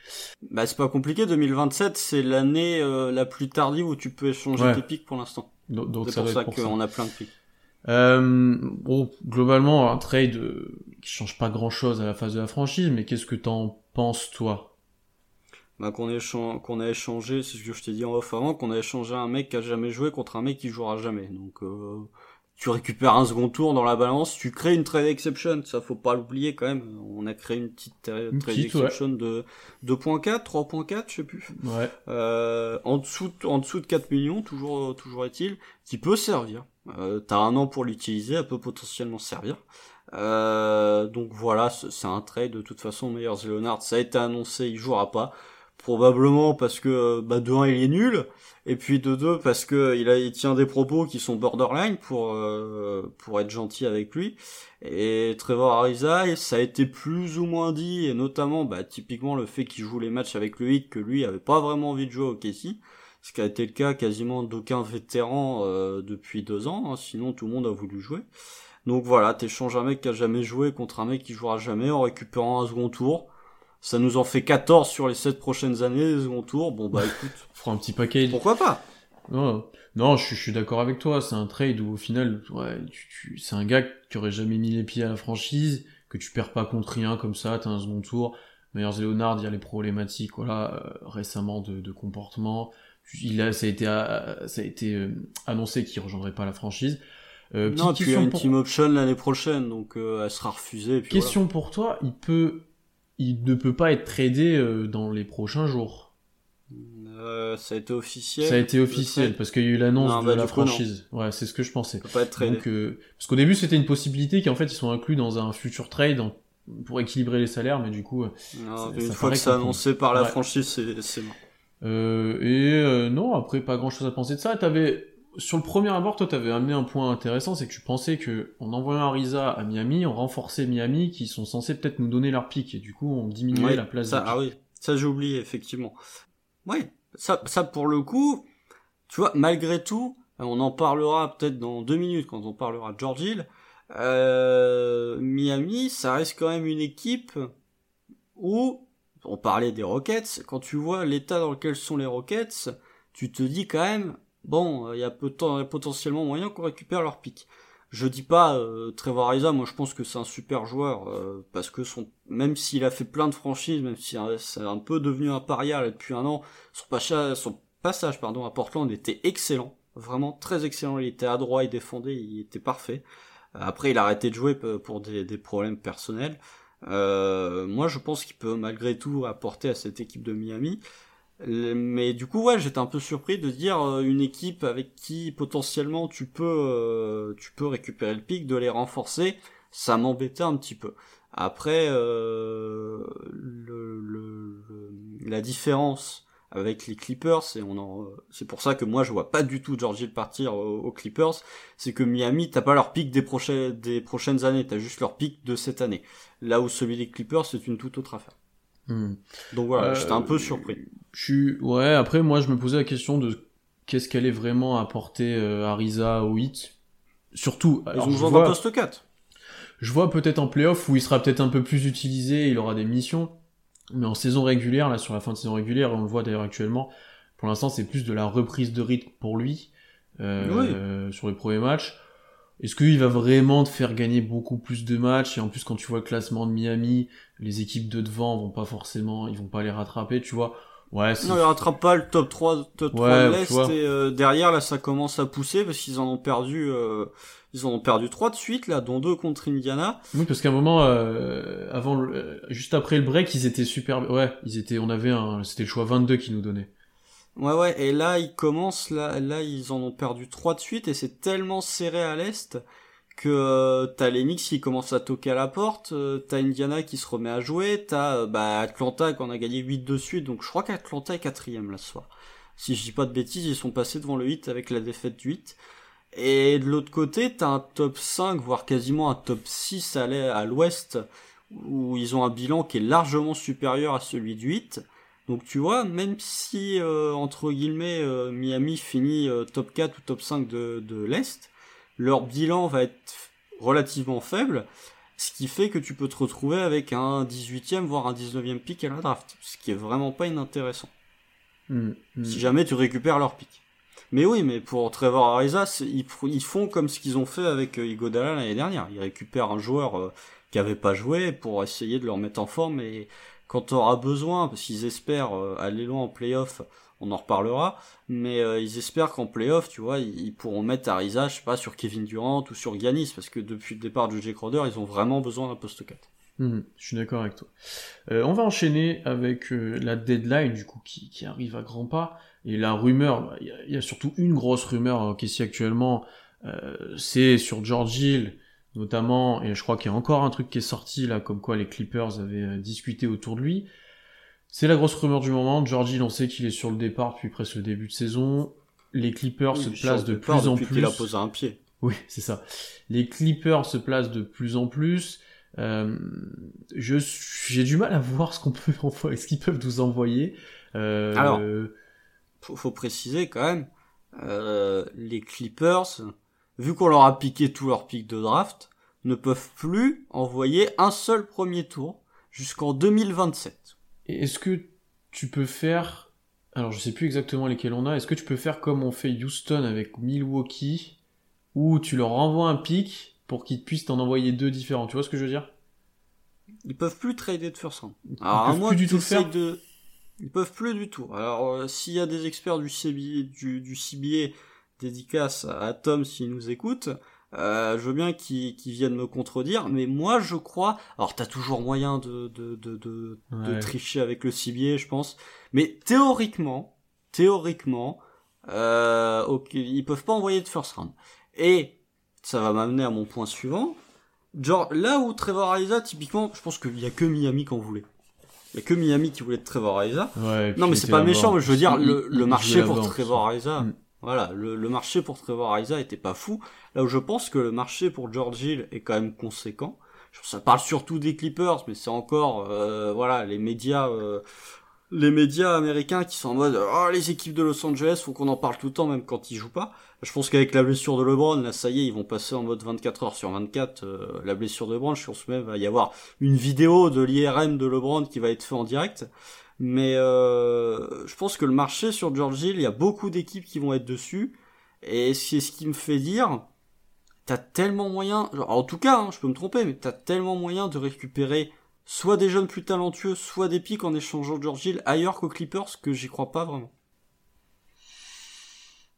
Bah, c'est pas compliqué, 2027, c'est l'année euh, la plus tardive où tu peux échanger Ouais. tes pics pour l'instant. Donc, donc C'est pour ça. qu'on a plein de pics. Euh, bon, globalement, un trade euh, qui change pas grand chose à la phase de la franchise, mais qu'est-ce que t'en penses, toi? Bah, qu'on a échangé, c'est ce que je t'ai dit en off avant, qu'on a échangé un mec qui a jamais joué contre un mec qui jouera jamais. Donc, euh, tu récupères un second tour dans la balance, tu crées une trade exception, ça faut pas l'oublier quand même. On a créé une petite tra- Une trade petite, ouais. exception de 2.4, 3.4, je sais plus. Ouais. Euh, en dessous de, en dessous de 4 millions, toujours, toujours est-il, qui peut servir. Euh, T'as un an pour l'utiliser, elle peut potentiellement servir. Euh, donc voilà, c'est un trade de toute façon. Meyers Leonard, ça a été annoncé, il jouera pas. Probablement parce que bah, de 1 il est nul, et puis de 2 parce que il, a, il tient des propos qui sont borderline pour euh, pour être gentil avec lui. Et Trevor Ariza, ça a été plus ou moins dit, et notamment bah, typiquement le fait qu'il joue les matchs avec le hit que lui avait pas vraiment envie de jouer au KC, ce qui a été le cas quasiment d'aucun vétéran euh, depuis deux ans, hein, sinon tout le monde a voulu jouer. Donc voilà, t'échanges un mec qui a jamais joué contre un mec qui jouera jamais en récupérant un second tour. Ça nous en fait 14 sur les 7 prochaines années, les second tours. Bon bah écoute, On *laughs* fera un petit package. pourquoi pas? Non, non je, suis d'accord avec toi. C'est un trade où au final, ouais, tu, c'est un gars qui aurait jamais mis les pieds à la franchise, que tu perds pas contre rien comme ça, t'as un second tour. Meilleurs Leonard, il y a les problématiques, voilà, euh, récemment de, de, comportement. Il a, ça a été, euh, ça a été euh, annoncé qu'il rejoindrait pas la franchise. non, puis il y a une team option l'année prochaine, donc elle sera refusée. Puis question pour toi, il peut, il ne peut pas être tradé dans les prochains jours. Euh, ça a été officiel. Ça a été officiel parce qu'il y a eu l'annonce de bah, la franchise. Ouais, c'est ce que je pensais. peut pas être Donc, euh, parce qu'au début c'était une possibilité qui en fait ils sont inclus dans un futur trade pour équilibrer les salaires, mais du coup. Euh, non, une fois que c'est annoncé par la franchise, c'est bon. Euh, et non, après pas grand chose à penser de ça. T'avais sur le premier abord, toi, t'avais amené un point intéressant, c'est que tu pensais que en envoyant Ariza à Miami, on renforçait Miami, qui sont censés peut-être nous donner leur pic, et du coup, on diminuait la place. Ça, ah oui, ça j'ai oublié effectivement. Ouais, ça, ça pour le coup, tu vois, malgré tout, on en parlera peut-être dans deux minutes quand on parlera de George Hill. Euh, Miami, ça reste quand même une équipe où, on parlait des Rockets, quand tu vois l'état dans lequel sont les Rockets, tu te dis quand même, bon, il y a potentiellement moyen qu'on récupère leur pic. Je dis pas euh, Trevor Ariza, moi je pense que c'est un super joueur euh, parce que son même s'il a fait plein de franchises, même si c'est un peu devenu un paria depuis un an, son passage, son passage pardon à Portland était excellent, vraiment très excellent. Il était adroit, il défendait, il était parfait. Après, il a arrêté de jouer pour des, problèmes personnels. Euh, moi, je pense qu'il peut malgré tout apporter à cette équipe de Miami. Mais du coup, ouais, j'étais un peu surpris de dire euh, une équipe avec qui potentiellement tu peux, euh, tu peux récupérer le pic, de les renforcer. Ça m'embêtait un petit peu. Après, euh, la différence avec les Clippers, et c'est pour ça que moi je vois pas du tout George Hill partir aux, Clippers, c'est que Miami t'as pas leur pic des prochaines, des prochaines années, t'as juste leur pic de cette année. Là où celui des Clippers c'est une toute autre affaire. Hmm. Donc voilà, j'étais un peu surpris. Je suis, ouais, après, moi, je me posais la question de qu'est-ce qu'elle est vraiment apporter euh, Arisa au hit. Surtout, ils ont d'un poste 4. Je vois peut-être en playoff où il sera peut-être un peu plus utilisé, il aura des missions. Mais en saison régulière, là, sur la fin de saison régulière, on le voit d'ailleurs actuellement, pour l'instant, c'est plus de la reprise de rythme pour lui, euh, sur les premiers matchs. Est-ce qu'il va vraiment te faire gagner beaucoup plus de matchs? Et en plus, quand tu vois le classement de Miami, les équipes de devant vont pas forcément, ils vont pas les rattraper, tu vois. Ouais, non, ils rattrapent pas le top 3, top 3 de l'Est et euh, derrière là ça commence à pousser parce qu'ils en ont perdu euh, ils en ont perdu 3 de suite là dont deux contre Indiana. Oui, parce qu'à un moment euh, avant euh, juste après le break, ils étaient super ouais, ils étaient on avait un c'était le choix 22 qui nous donnait. Ouais ouais, et là ils commencent là là ils en ont perdu 3 de suite et c'est tellement serré à l'est que euh, t'as les qui commencent à toquer à la porte, euh, t'as Indiana qui se remet à jouer, t'as euh, bah, Atlanta qui en a gagné 8 de suite, donc je crois qu'Atlanta est quatrième là ce soir. Si je dis pas de bêtises, ils sont passés devant le 8 avec la défaite du 8. Et de l'autre côté, t'as un top 5, voire quasiment un top 6 à l'ouest, où ils ont un bilan qui est largement supérieur à celui du 8. Donc tu vois, même si, entre guillemets, Miami finit top 4 ou top 5 de, de l'Est, leur bilan va être relativement faible, ce qui fait que tu peux te retrouver avec un 18e voire un 19e pick à la draft, ce qui est vraiment pas inintéressant. Hmm, hmm. Si jamais tu récupères leur pick. Mais oui, mais pour Trevor Ariza, ils, font comme ce qu'ils ont fait avec euh, Igodala l'année dernière. Ils récupèrent un joueur euh, qui avait pas joué pour essayer de le remettre en forme et quand tu auras besoin, parce qu'ils espèrent euh, aller loin en playoff, on en reparlera, mais euh, ils espèrent qu'en playoff, tu vois, ils, pourront mettre Ariza, je sais pas, sur Kevin Durant ou sur Giannis, parce que depuis le départ du J. Crowder, ils ont vraiment besoin d'un poste 4. Mhm, je suis d'accord avec toi. Euh, on va enchaîner avec la deadline du coup qui, arrive à grands pas et la rumeur. Bah, il y, a surtout une grosse rumeur qui ici actuellement, c'est sur George Hill notamment et je crois qu'il y a encore un truc qui est sorti là comme quoi les Clippers avaient discuté autour de lui. C'est la grosse rumeur du moment. Georgie, on sait qu'il est sur le départ depuis presque le début de saison. Les Clippers se placent de plus en plus. Il a posé un pied. Oui, *laughs* c'est ça. Les Clippers se placent de plus en plus. Euh, je j'ai du mal à voir ce qu'on peut *laughs* envoyer, ce qu'ils peuvent nous envoyer. Euh, Alors, faut, faut, préciser quand même, euh, les Clippers, vu qu'on leur a piqué tous leurs pics de draft, ne peuvent plus envoyer un seul premier tour jusqu'en 2027. Est-ce que tu peux faire Alors, je sais plus exactement lesquels on a. Est-ce que tu peux faire comme on fait Houston avec Milwaukee, où tu leur renvoies un pic pour qu'ils puissent t'en envoyer deux différents? Tu vois ce que je veux dire? Ils peuvent plus trader de first round. Ils Alors, à peuvent plus du tout le faire de... Ils peuvent plus du tout. Alors, euh, s'il y a des experts du CBA, du, du CBA dédicace à Tom s'il nous écoute, euh, je veux bien qu'ils qu'ils viennent me contredire, mais moi je crois. Alors t'as toujours moyen de de de de, de tricher avec le cibier, je pense. Mais théoriquement, théoriquement, euh, ok, ils peuvent pas envoyer de first round. Et ça va m'amener à mon point suivant. Genre là où Trevor Ariza, typiquement, je pense qu'il y a que Miami qui en voulait. Il y a que Miami qui voulait de Trevor Ariza. Ouais, Non, mais c'est pas méchant, mais je veux dire, le, le marché pour Trevor. Ariza, Mm. Voilà, le, le marché pour Trevor Ariza était pas fou. Là où je pense que le marché pour George Hill est quand même conséquent. Ça parle surtout des Clippers, mais c'est encore, euh, voilà, les médias, euh, les médias américains qui sont en mode, oh, les équipes de Los Angeles, faut qu'on en parle tout le temps, même quand ils jouent pas. Je pense qu'avec la blessure de LeBron, là, ça y est, ils vont passer en mode 24 heures sur 24. euh, la blessure de LeBron, je pense même, va y avoir une vidéo de l'IRM de LeBron qui va être fait en direct. Mais euh, je pense que le marché sur George Hill, il y a beaucoup d'équipes qui vont être dessus. Et c'est ce qui me fait dire, t'as tellement moyen, en tout cas, hein, je peux me tromper, mais t'as tellement moyen de récupérer soit des jeunes plus talentueux, soit des pics en échangeant George Hill ailleurs qu'aux Clippers, que j'y crois pas vraiment.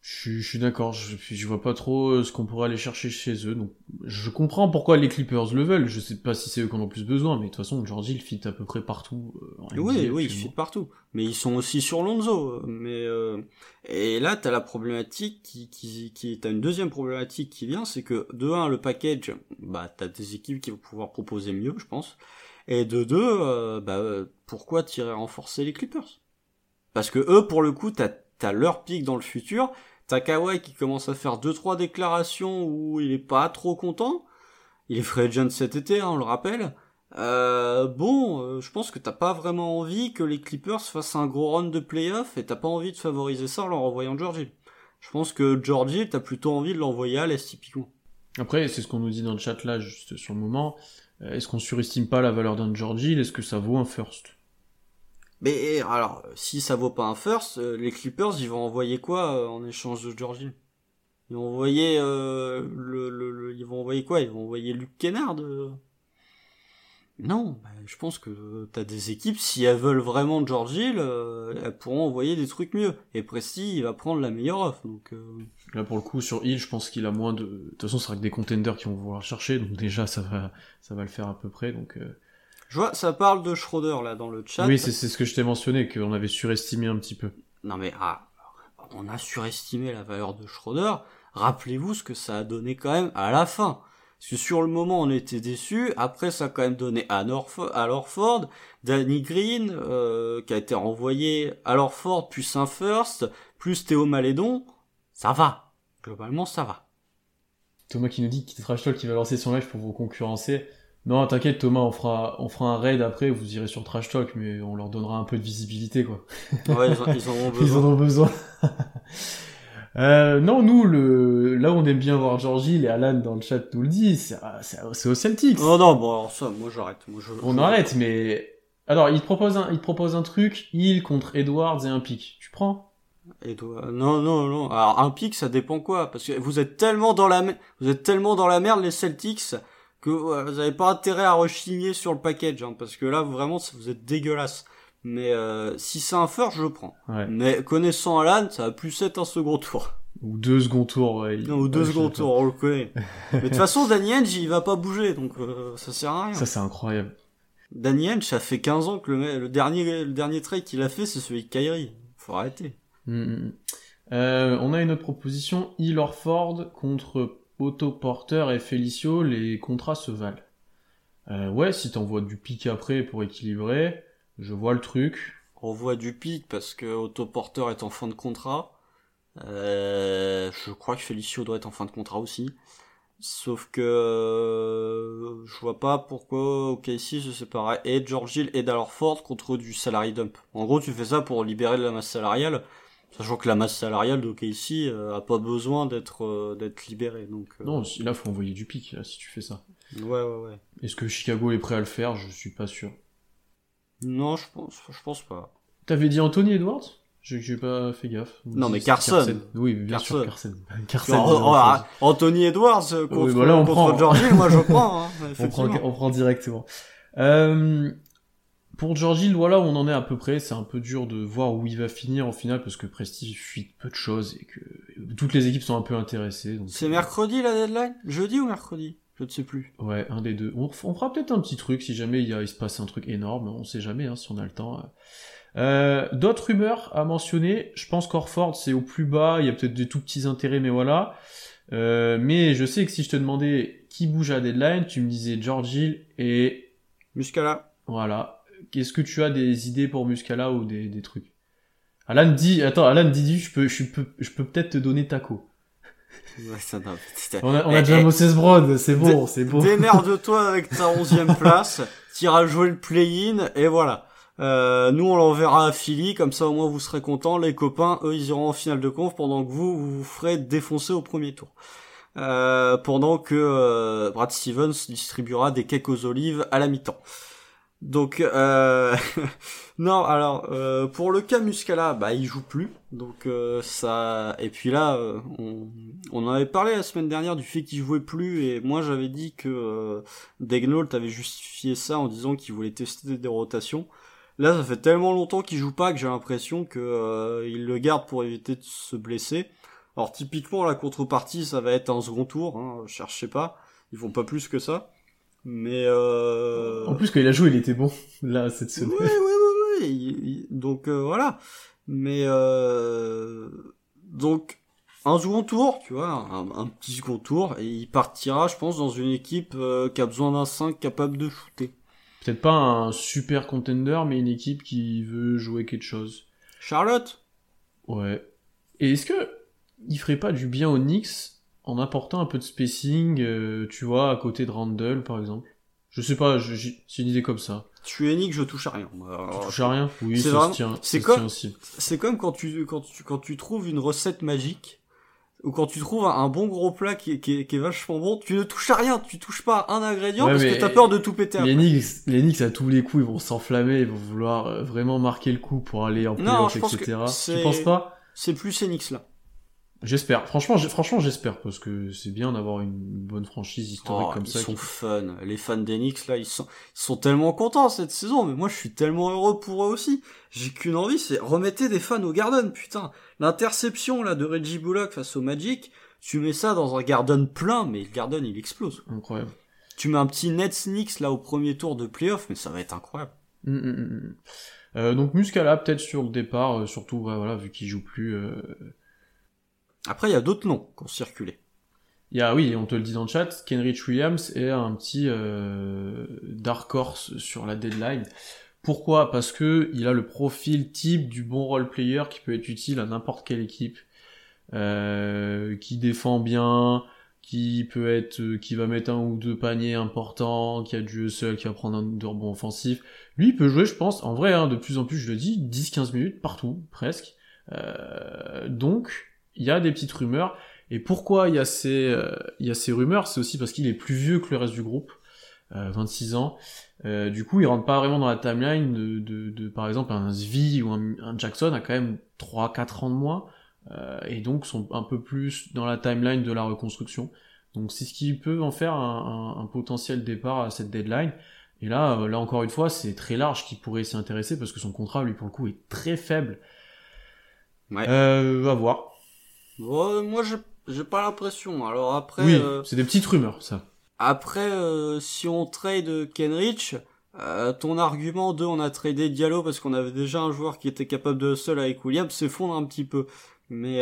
Je, suis- je suis d'accord, je, je vois pas trop euh, ce qu'on pourrait aller chercher chez eux. Donc, je comprends pourquoi les Clippers le veulent. Je sais pas si c'est eux qui en ont plus besoin, mais de toute façon, Georgie, il fit à peu près partout. euh, en Oui, NBA, oui, ils actuellement. fit partout. Mais ils sont aussi sur Lonzo. Mais euh, et là, t'as la problématique qui, qui, qui, t'as une deuxième problématique qui vient, c'est que de un, le package, bah, t'as des équipes qui vont pouvoir proposer mieux, je pense. Et de deux, euh, bah, pourquoi tirer renforcer les Clippers? Parce que eux, pour le coup, t'as, t'as leur pic dans le futur. T'as qui commence à faire deux trois déclarations où il est pas trop content. Il est free agent cet été, hein, on le rappelle. Euh, bon, euh, je pense que t'as pas vraiment envie que les Clippers fassent un gros run de playoff et t'as pas envie de favoriser ça en leur envoyant George Hill. Je pense que George Hill, t'as plutôt envie de l'envoyer à l'Est typiquement. Après, c'est ce qu'on nous dit dans le chat là, juste sur le moment. Euh, Est-ce qu'on surestime pas la valeur d'un Georgie Est-ce que ça vaut un first? Mais alors, si ça vaut pas un first, euh, les Clippers, ils vont envoyer quoi euh, en échange de George Hill Ils vont envoyer euh, le, le, le- ils vont envoyer quoi? Ils vont envoyer Luke Kennard euh? Non, bah, je pense que t'as des équipes, si elles veulent vraiment euh, elles pourront envoyer des trucs mieux. Et Presti, il va prendre la meilleure offre. Donc, euh, Là, pour le coup, sur Hill, je pense qu'il a moins de... De toute façon, ce sera que des contenders qui vont vouloir chercher, donc déjà, ça va, ça va le faire à peu près. Donc, euh, je vois, ça parle de Schroeder là dans le chat. Oui, c'est c'est ce que je t'ai mentionné, qu'on avait surestimé un petit peu. Non mais ah, on a surestimé la valeur de Schroeder. Rappelez-vous ce que ça a donné quand même à la fin. Parce que sur le moment on était déçus, après ça a quand même donné à, Norf- à Lorford, Danny Green, euh, qui a été renvoyé à Lorford, plus un first, plus Théo Malédon, ça va. Globalement ça va. Thomas qui nous dit qu'il trash talk qui va lancer son live pour vous concurrencer. Non, t'inquiète Thomas, on fera, on fera un raid après, vous irez sur trash talk, mais on leur donnera un peu de visibilité, quoi. *laughs* Ouais, ils, en, ils en ont Ils *laughs* besoin. en ont besoin. *laughs* Euh, non, nous, le, là où on aime bien voir Georgie, et Alan dans le chat nous le dit, c'est c'est- au Celtics. Oh non, bon alors ça, moi j'arrête. On arrête, mais... Alors, il te propose un, il te propose un truc, il contre Edwards et un pic. Tu prends? Toi- non, non, non. Alors un pic, ça dépend quoi? Parce que vous êtes tellement dans la, vous êtes tellement dans la merde les Celtics que vous avez pas intérêt à rechigner sur le package, hein, parce que là vraiment vous êtes dégueulasse. Mais euh, si c'est un first, je le prends. Ouais. Mais connaissant Alan, ça va plus être un second tour. Ou deux seconds tours, ouais. Non, ou deux ouais, tours, on le connaît. *laughs* Mais de toute façon, Danny Henge, il va pas bouger, donc euh, ça sert à rien. Ça, c'est incroyable. Danny Henge, ça fait 15 ans que le, dernier, le dernier trade qu'il a fait, c'est celui de Kyrie. Faut arrêter. Mm, mm. Euh, on a une autre proposition, Hill Orford contre Otto Porter et Felicio, les contrats se valent. Euh, ouais, si t'envoies du pic après pour équilibrer, je vois le truc. On voit du pic parce que Otto Porter est en fin de contrat. Euh, je crois que Felicio doit être en fin de contrat aussi. Sauf que euh, je vois pas pourquoi OKC se séparait et George Hill et Dallas Ford contre du salary dump. En gros, tu fais ça pour libérer de la masse salariale, sachant que la masse salariale d'OKC euh, a pas besoin d'être euh, d'être libérée. Donc euh, Non, là, faut envoyer du pic, là, si tu fais ça. ouais ouais ouais. Est-ce que Chicago est prêt à le faire? Je suis pas sûr. Non, je pense je pense pas. T'avais dit Anthony Edwards? J'ai pas fait gaffe. Non, mais Carson. Oui, bien sûr, Carson. Carson. *laughs* Oh, oh, Anthony Edwards contre, oui, on contre Georgie, moi je *laughs* prends. Hein, on, prend, on prend directement. Euh, pour Georgie, voilà où on en est à peu près. C'est un peu dur de voir où il va finir en finale parce que Prestige fuit peu de choses et que toutes les équipes sont un peu intéressées. C'est mercredi la deadline? Jeudi ou mercredi? Je ne sais plus. Ouais, un des deux. On, fera peut-être un petit truc si jamais il, y a, il se passe un truc énorme. On sait jamais hein, si on a le temps. Euh, D'autres rumeurs à mentionner? Je pense qu'Orford c'est au plus bas. Il y a peut-être des tout petits intérêts, mais voilà. Euh, mais je sais que si je te demandais qui bouge à deadline, tu me disais George Hill et Muscala. Voilà. Est-ce que tu as des idées pour Muscala ou des, des trucs? Alan dit, attends, Alan dit, je peux, je peux, je peux peut-être te donner Taco. *laughs* Ouais, ça, on a, on a déjà eh, Moses Brown, c'est bon, c'est bon. Démerde-toi avec ta onzième *laughs* place, t'iras jouer le play-in, et voilà. Euh, nous, on l'enverra à Philly, comme ça au moins vous serez contents. Les copains, eux, ils iront en finale de conf, pendant que vous, vous vous ferez défoncer au premier tour. Euh, pendant que euh, Brad Stevens distribuera des cakes aux olives à la mi-temps. Donc euh... *laughs* non, alors euh, pour le cas Muscala, bah il joue plus, donc euh, ça. Et puis là, euh, on... avait parlé la semaine dernière du fait qu'il jouait plus, et moi j'avais dit que euh, Degnault avait justifié ça en disant qu'il voulait tester des rotations. Là, ça fait tellement longtemps qu'il joue pas que j'ai l'impression que il le garde pour éviter de se blesser. Alors typiquement la contrepartie, ça va être un second tour, hein, cherchez pas, ils font pas plus que ça. Mais euh... En plus, quand il a joué, il était bon, là, cette semaine. Oui, oui, oui, oui. Donc, euh, voilà. Mais, euh... donc, un second tour, tu vois, un, petit second tour, et il partira, je pense, dans une équipe euh, qui a besoin d'un 5 capable de shooter. Peut-être pas un super contender, mais une équipe qui veut jouer quelque chose. Charlotte? Ouais. Et est-ce que il ferait pas du bien aux Knicks en apportant un peu de spacing, euh, tu vois, à côté de Randall, par exemple. Je sais pas, c'est une idée comme ça. Je suis unique, je touche à rien. tu touches à rien? Oui, ça se tient. C'est comme, c'est comme quand tu, quand tu, quand tu trouves une recette magique, ou quand tu trouves un bon gros plat qui est, qui est, vachement bon, tu ne touches à rien, tu touches pas un ingrédient parce que t'as peur de tout péter. Les Knicks, les Knicks à tous les coups, ils vont s'enflammer, ils vont vouloir euh, vraiment marquer le coup pour aller en playoff, etc. Tu penses pas? C'est plus ces Knicks là. J'espère. Franchement, franchement, j'espère parce que c'est bien d'avoir une bonne franchise historique oh, comme ça. Ils sont fun. Les fans d'Enix là, ils sont, ils sont tellement contents cette saison. Mais moi, je suis tellement heureux pour eux aussi. J'ai qu'une envie, c'est remettez des fans au Garden. Putain, l'interception là de Reggie Bullock face au Magic, tu mets ça dans un Garden plein, mais le Garden il explose. Incroyable. Tu mets un petit Nets Knicks là au premier tour de playoff, mais ça va être incroyable. Hum, hum, hum, euh, donc Muscala peut-être sur le départ, euh, surtout voilà vu qu'il joue plus. Euh après, il y a d'autres noms qui ont circulé. Il y a, oui, on te le dit dans le chat, Kenrich Williams est un petit euh, dark horse sur la deadline. Pourquoi? Parce que il a le profil type du bon role player qui peut être utile à n'importe quelle équipe, euh, qui défend bien, qui peut être, qui va mettre un ou deux paniers importants, qui a du jeu seul, qui va prendre un de rebond offensif. Lui, il peut jouer, je pense, en vrai, hein, de plus en plus, je le dis, 10-15 minutes partout, presque. Euh, donc, il y a des petites rumeurs. Et pourquoi il y a ces, euh, il y a ces rumeurs? C'est aussi parce qu'il est plus vieux que le reste du groupe, euh, 26 ans. Euh, du coup, il rentre pas vraiment dans la timeline de, de, de par exemple, un Svi ou un, un, Jackson a quand même 3-4 ans de moins, euh, et donc sont un peu plus dans la timeline de la reconstruction. Donc c'est ce qui peut en faire un, un, un, potentiel départ à cette deadline. Et là, euh, là encore une fois, c'est très large qui pourrait s'y intéresser parce que son contrat, lui, pour le coup, est très faible. Ouais. Euh, à voir moi, j'ai pas l'impression. Alors après, oui, euh, c'est des petites rumeurs, ça. Après, euh, si on trade Kenrich, euh, ton argument de on a tradé Diallo parce qu'on avait déjà un joueur qui était capable de seul avec Williams s'effondre un petit peu. Mais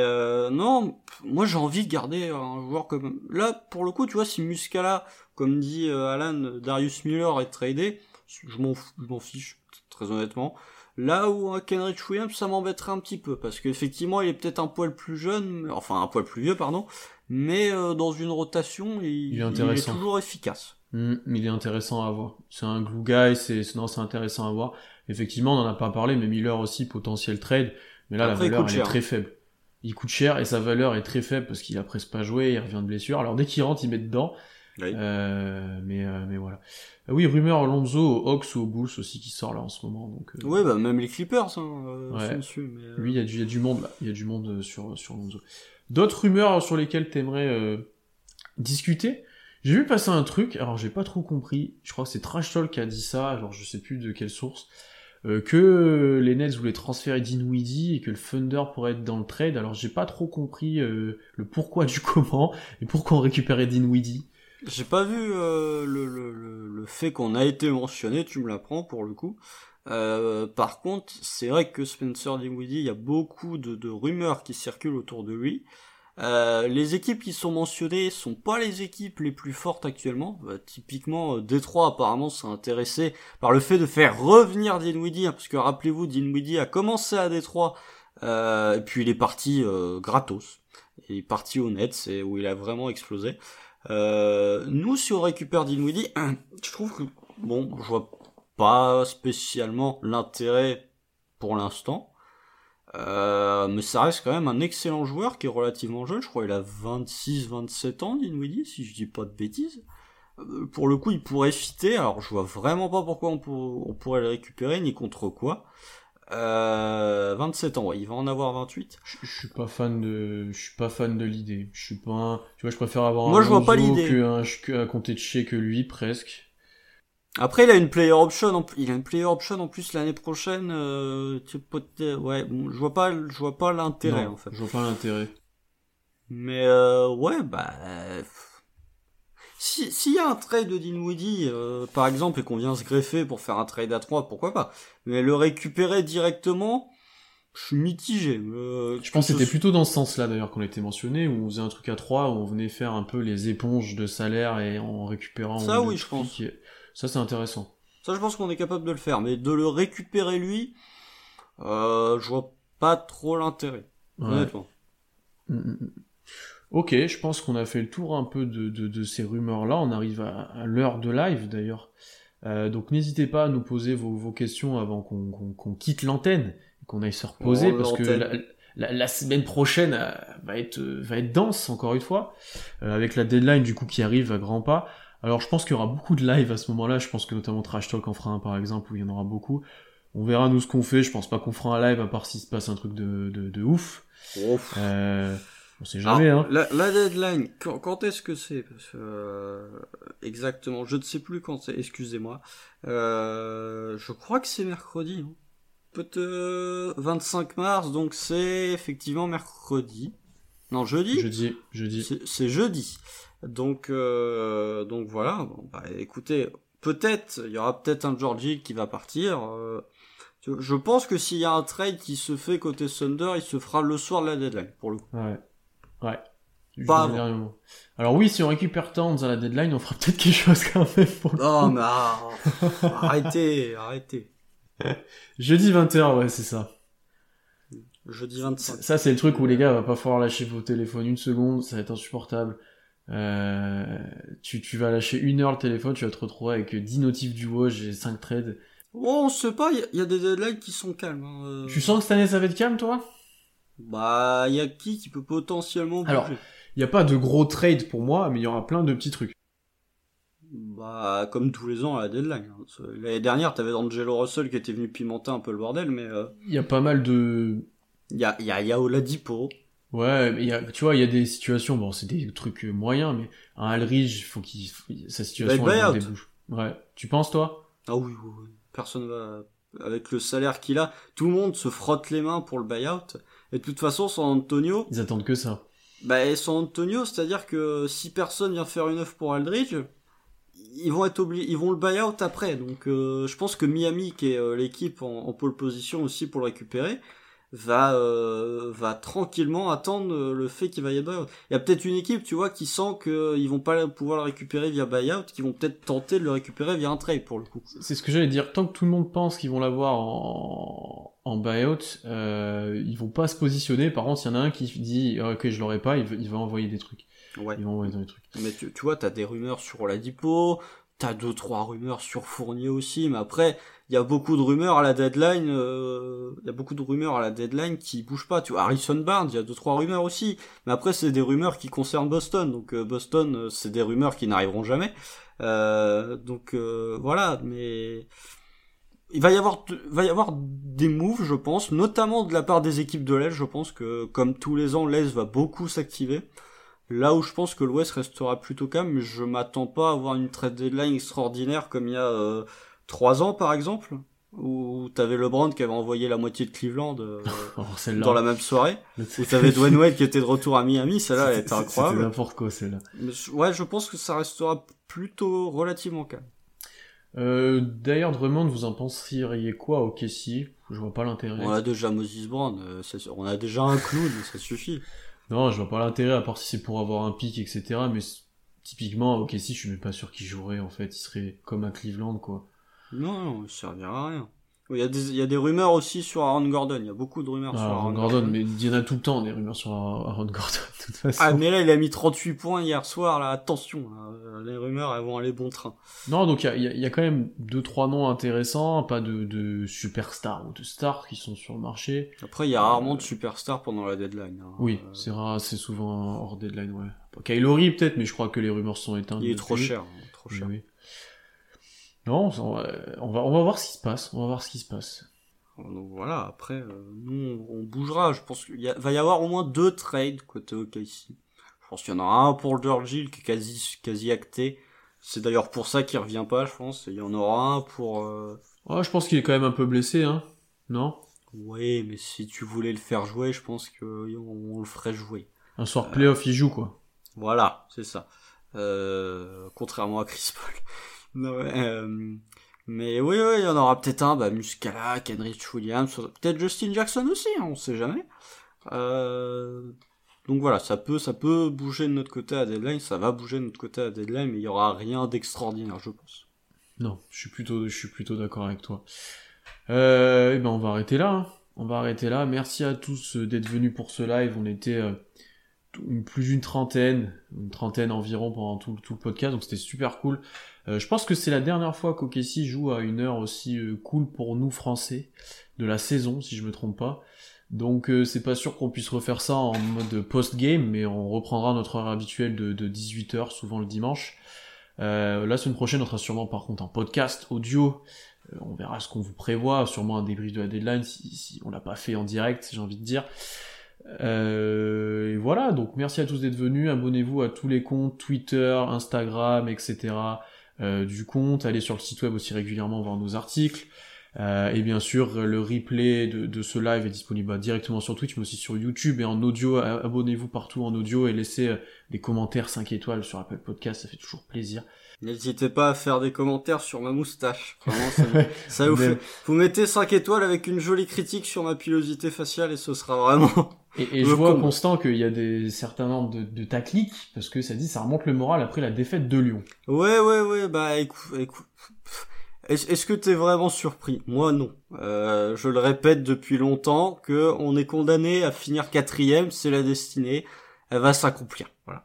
non, moi j'ai envie de garder un joueur comme là pour le coup, tu vois, si Muscala, comme dit Alan, Darius Miller est tradé, je m'en je m'en fiche très honnêtement. Là où un Kenrich Williams, ça m'embêterait un petit peu, parce qu'effectivement, il est peut-être un poil plus jeune, enfin un poil plus vieux, pardon, mais euh, dans une rotation, il, est, toujours efficace. Mmh, il est intéressant à voir. C'est un glue guy, c'est intéressant à voir. Effectivement, on n'en a pas parlé, mais Miller aussi potentiel trade, mais là la valeur est très faible. Il coûte cher et sa valeur est très faible parce qu'il a presque pas joué, il revient de blessure. Alors dès qu'il rentre, il met dedans. Euh, mais, euh, mais voilà. Euh, oui, rumeur Lonzo aux Hawks ou aux Bulls aussi qui sort là en ce moment. Donc, euh... Ouais, bah même les Clippers hein, ouais. sont dessus. Mais, Oui, il y, a du, y a du monde là. Il y a du monde sur, sur Lonzo. D'autres rumeurs sur lesquelles t'aimerais discuter? J'ai vu passer un truc, alors j'ai pas trop compris. Je crois que c'est Trash Talk qui a dit ça, alors je sais plus de quelle source. Euh, que les Nets voulaient transférer Dinwiddie et que le Thunder pourrait être dans le trade. Alors j'ai pas trop compris euh, le pourquoi du *laughs* comment et pourquoi on récupérait Dinwiddie. J'ai pas vu euh, le, le, le, fait qu'on a été mentionné, tu me l'apprends pour le coup. Euh, par contre, c'est vrai que Spencer Dinwiddie, il y a beaucoup de, de, rumeurs qui circulent autour de lui. Euh, les équipes qui sont mentionnées sont pas les équipes les plus fortes actuellement. Euh, typiquement, Détroit apparemment s'est intéressé par le fait de faire revenir Dinwiddie, hein, parce que rappelez-vous, Dinwiddie a commencé à Détroit, et puis il est parti gratos. Il est parti au net, c'est où il a vraiment explosé. Euh, nous, si on récupère Dinwiddie, *clears throat* je trouve que, bon, je vois pas spécialement l'intérêt pour l'instant. Euh, mais ça reste quand même un excellent joueur qui est relativement jeune. Je crois qu'il a 26-27 ans, Dinwiddie, si je dis pas de bêtises. Euh, pour le coup, il pourrait fitter. Alors, je vois vraiment pas pourquoi on, on pourrait le récupérer, ni contre quoi. Euh, 27 ans, ouais, il va en avoir 28. Je, je suis pas fan de, je suis pas fan de l'idée. Je suis pas, un... tu vois, je préfère avoir Moi, un je vois pas l'idée. que un, compter de chez que lui presque. Après, il a une player option, en, il a une player option en plus l'année prochaine. Euh, tu peux, ouais, bon, je vois pas, je vois pas l'intérêt en fait. Je vois pas l'intérêt. Mais euh, ouais, bah s'il y a un trade de Dinwiddie, euh, par exemple, et qu'on vient se greffer pour faire un trade à 3, pourquoi pas Mais le récupérer directement, je suis mitigé. Euh, je pense que c'était plutôt dans ce sens-là d'ailleurs qu'on était mentionné, où on faisait un truc à 3, où on venait faire un peu les éponges de salaire et en récupérant... Ça oui, je pense. Ça c'est intéressant. Ça je pense qu'on est capable de le faire, mais de le récupérer lui, euh, je vois pas trop l'intérêt, honnêtement. Mm, mm, mm. Ok, je pense qu'on a fait le tour un peu de, de, de ces rumeurs-là. On arrive à, à l'heure de live d'ailleurs. Euh, donc n'hésitez pas à nous poser vos, vos questions avant qu'on qu qu quitte l'antenne, qu'on aille se reposer, oh, parce que la, la, la, semaine prochaine euh, va être va être dense encore une fois, euh, avec la deadline du coup qui arrive à grands pas. Alors je pense qu'il y aura beaucoup de live à ce moment-là. Je pense que notamment Trash Talk en fera un par exemple où il y en aura beaucoup. On verra nous ce qu'on fait. Je pense pas qu'on fera un live à part s'il se passe un truc de de, de ouf. Ouf. Euh, on sait jamais, hein. La, la deadline, quand, quand est-ce que c'est? Euh, Exactement, je ne sais plus quand c'est, excusez-moi. Euh, je crois que c'est mercredi. Hein. Peut-être 25 mars, donc c'est effectivement mercredi. Non, jeudi? Jeudi, jeudi. C'est jeudi. Donc, euh, donc voilà. Bon, bah, écoutez, peut-être, il y aura peut-être un Georgie qui va partir. Euh, je pense que s'il y a un trade qui se fait côté Thunder, il se fera le soir de la deadline, pour le coup. Ouais. Ouais. Pas Alors oui, si on récupère Towns à la deadline, on fera peut-être quelque chose quand même. Pour non, mais ah, *laughs* arrêtez, arrêtez. Jeudi 20h, ouais, c'est ça. Jeudi 25. Ça, c'est le truc où les gars, va pas falloir lâcher vos téléphones une seconde, ça va être insupportable. Euh, tu, tu vas lâcher une heure le téléphone, tu vas te retrouver avec 10 notifs du watch et 5 trades. Oh, on sait pas, il y, y, a des deadlines qui sont calmes. Hein. Euh. Tu sens que cette année ça va être calme, toi? Bah, il y a qui qui peut potentiellement bouger Alors, il n'y a pas de gros trade pour moi, mais il y aura plein de petits trucs. Bah, comme tous les ans à la deadline. Hein. L'année dernière, t'avais Angelo Russell qui était venu pimenter un peu le bordel, mais... Euh, il euh... y a pas mal de... Il y a, y a Yao Ladipo. Ouais, mais y a, tu vois, il y a des situations, bon, c'est des trucs moyens, mais un Alridge, faut qu'il, sa situation, elle débouche. Ouais. Tu penses, toi? Ah oui, oui, oui. Personne va, avec le salaire qu'il a, tout le monde se frotte les mains pour le buyout. Et de toute façon, San Antonio. Ils attendent que ça. Bah, San Antonio, c'est-à-dire que si personne vient faire une offre pour Aldridge, ils vont être obligés, ils vont le buy out après. Donc, euh, je pense que Miami, qui est euh, l'équipe en, en, pole position aussi pour le récupérer, va euh, va tranquillement attendre le fait qu'il va y avoir Il y a peut-être une équipe, tu vois, qui sent qu'ils vont pas pouvoir le récupérer via buyout, qui vont peut-être tenter de le récupérer via un trade pour le coup. C'est ce que j'allais dire. Tant que tout le monde pense qu'ils vont l'avoir en, en buyout, euh, ils vont pas se positionner. Par contre, il y en a un qui dit ok, je l'aurai pas, il, va envoyer des trucs. Ouais. Ils vont envoyer des trucs. Mais tu, tu vois, t'as des rumeurs sur la Dipo, t'as deux trois rumeurs sur Fournier aussi, mais après il y a beaucoup de rumeurs à la deadline, euh, il y a beaucoup de rumeurs à la deadline qui bougent pas. Tu vois, Harrison Barnes, il y a deux trois rumeurs aussi, mais après c'est des rumeurs qui concernent Boston, donc euh, Boston euh, c'est des rumeurs qui n'arriveront jamais. donc voilà, mais il va y avoir va y avoir des moves, je pense, notamment de la part des équipes de l'Est. Je pense que comme tous les ans, l'Est va beaucoup s'activer. Là où je pense que l'Ouest restera plutôt calme, je m'attends pas à avoir une trade deadline extraordinaire comme il y a euh, trois ans par exemple, où t'avais LeBron qui avait envoyé la moitié de Cleveland euh, *laughs* oh, dans la même soirée, où t'avais Dwayne Wade qui était de retour à Miami, celle-là elle était incroyable. C'était n'importe quoi celle-là. Ouais, je pense que ça restera plutôt relativement calme. Euh, D'ailleurs, Drummond, vous en penseriez quoi au Kessie Je vois pas l'intérêt. On a déjà Moses Brown, euh, on a déjà un clown, ça suffit. Non, je vois pas l'intérêt, à part si c'est pour avoir un pic, etc. Mais typiquement, au Kessie, je suis même pas sûr qu'il jouerait, en fait. Il serait comme à Cleveland, quoi. Non, non, il servira à rien. Il y, a des, il y a des rumeurs aussi sur Aaron Gordon. Il y a beaucoup de rumeurs ah, sur Aaron, Gordon, Mais il y en a tout le temps des rumeurs sur Aaron Gordon, de toute façon. Ah, mais là, il a mis 38 points hier soir, là. Attention, les rumeurs, elles vont aller bon train. Non, donc il y a, y a, quand même deux, trois noms intéressants. Pas de, de superstars ou de stars qui sont sur le marché. Après, il y a rarement de superstars pendant la deadline. Hein. Oui, c'est rare, c'est souvent hors deadline, ouais. Kylori peut-être, mais je crois que les rumeurs sont éteintes. Il est trop cher, hein, trop cher. Oui. Non, on va, on va, voir ce qui se passe. On va voir ce qui se passe. Donc voilà, après, euh, nous, on, bougera. Je pense qu'il va y avoir au moins deux trades côté OKC. Je pense qu'il y en aura un pour le George qui est quasi, quasi acté. C'est d'ailleurs pour ça qu'il revient pas, je pense. Et il y en aura un pour... Euh... je pense qu'il est quand même un peu blessé, hein. Non? Oui, mais si tu voulais le faire jouer, je pense qu'on on le ferait jouer. Un soir playoff, il joue, quoi. Voilà, c'est ça. Euh, contrairement à Chris Paul. Euh, mais oui, oui, il y en aura peut-être un, bah, Muscala, Kenrich Williams, peut-être Justin Jackson aussi, hein, on sait jamais. Euh, donc voilà, ça peut, ça peut bouger de notre côté à deadline, ça va bouger de notre côté à deadline, mais il y aura rien d'extraordinaire, je pense. Non, je suis plutôt, je suis plutôt d'accord avec toi. Euh, ben on va arrêter là. Hein. On va arrêter là. Merci à tous d'être venus pour ce live. On était plus d'une trentaine, une trentaine environ pendant tout, tout le podcast, donc c'était super cool. Euh, je pense que c'est la dernière fois qu'Okessi joue à une heure aussi euh, cool pour nous français de la saison, si je me trompe pas. Donc euh, c'est pas sûr qu'on puisse refaire ça en mode post-game, mais on reprendra notre heure habituelle de, de 18h, souvent le dimanche. la semaine prochaine, on sera sûrement par contre un podcast audio. on verra ce qu'on vous prévoit, sûrement un débrief de la deadline si, si on l'a pas fait en direct, j'ai envie de dire. et voilà, donc merci à tous d'être venus, abonnez-vous à tous les comptes Twitter, Instagram, etc. Euh, du compte, allez sur le site web aussi régulièrement voir nos articles. Euh, et bien sûr, le replay de, ce live est disponible bah, directement sur Twitch, mais aussi sur YouTube et en audio. Abonnez-vous partout en audio et laissez euh, des commentaires 5 étoiles sur Apple Podcast, ça fait toujours plaisir. N'hésitez pas à faire des commentaires sur ma moustache. Vraiment, ça, vous *laughs* fait... Vous mettez 5 étoiles avec une jolie critique sur ma pilosité faciale et ce sera vraiment... Et, je vois constant qu'il y a des certains nombres de, de ta clique, parce que ça dit ça remonte le moral après la défaite de Lyon. Ouais, ouais, ouais, bah écoute, écoute. Est-ce que t'es vraiment surpris? Moi non. Euh, je le répète depuis longtemps que on est condamné à finir quatrième, c'est la destinée, elle va s'accomplir. Voilà.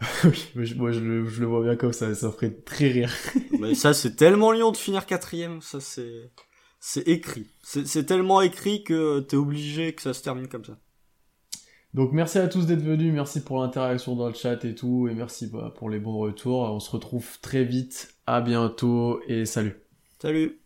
*laughs* oui, moi je le, je le, vois bien comme ça, ça ferait très rire. *laughs* mais ça c'est tellement Lyon de finir quatrième, ça c'est c'est écrit. C'est tellement écrit que t'es obligé que ça se termine comme ça. Donc merci à tous d'être venus, merci pour l'interaction dans le chat et tout, et merci bah, pour les bons retours. On se retrouve très vite, à bientôt et salut. Salut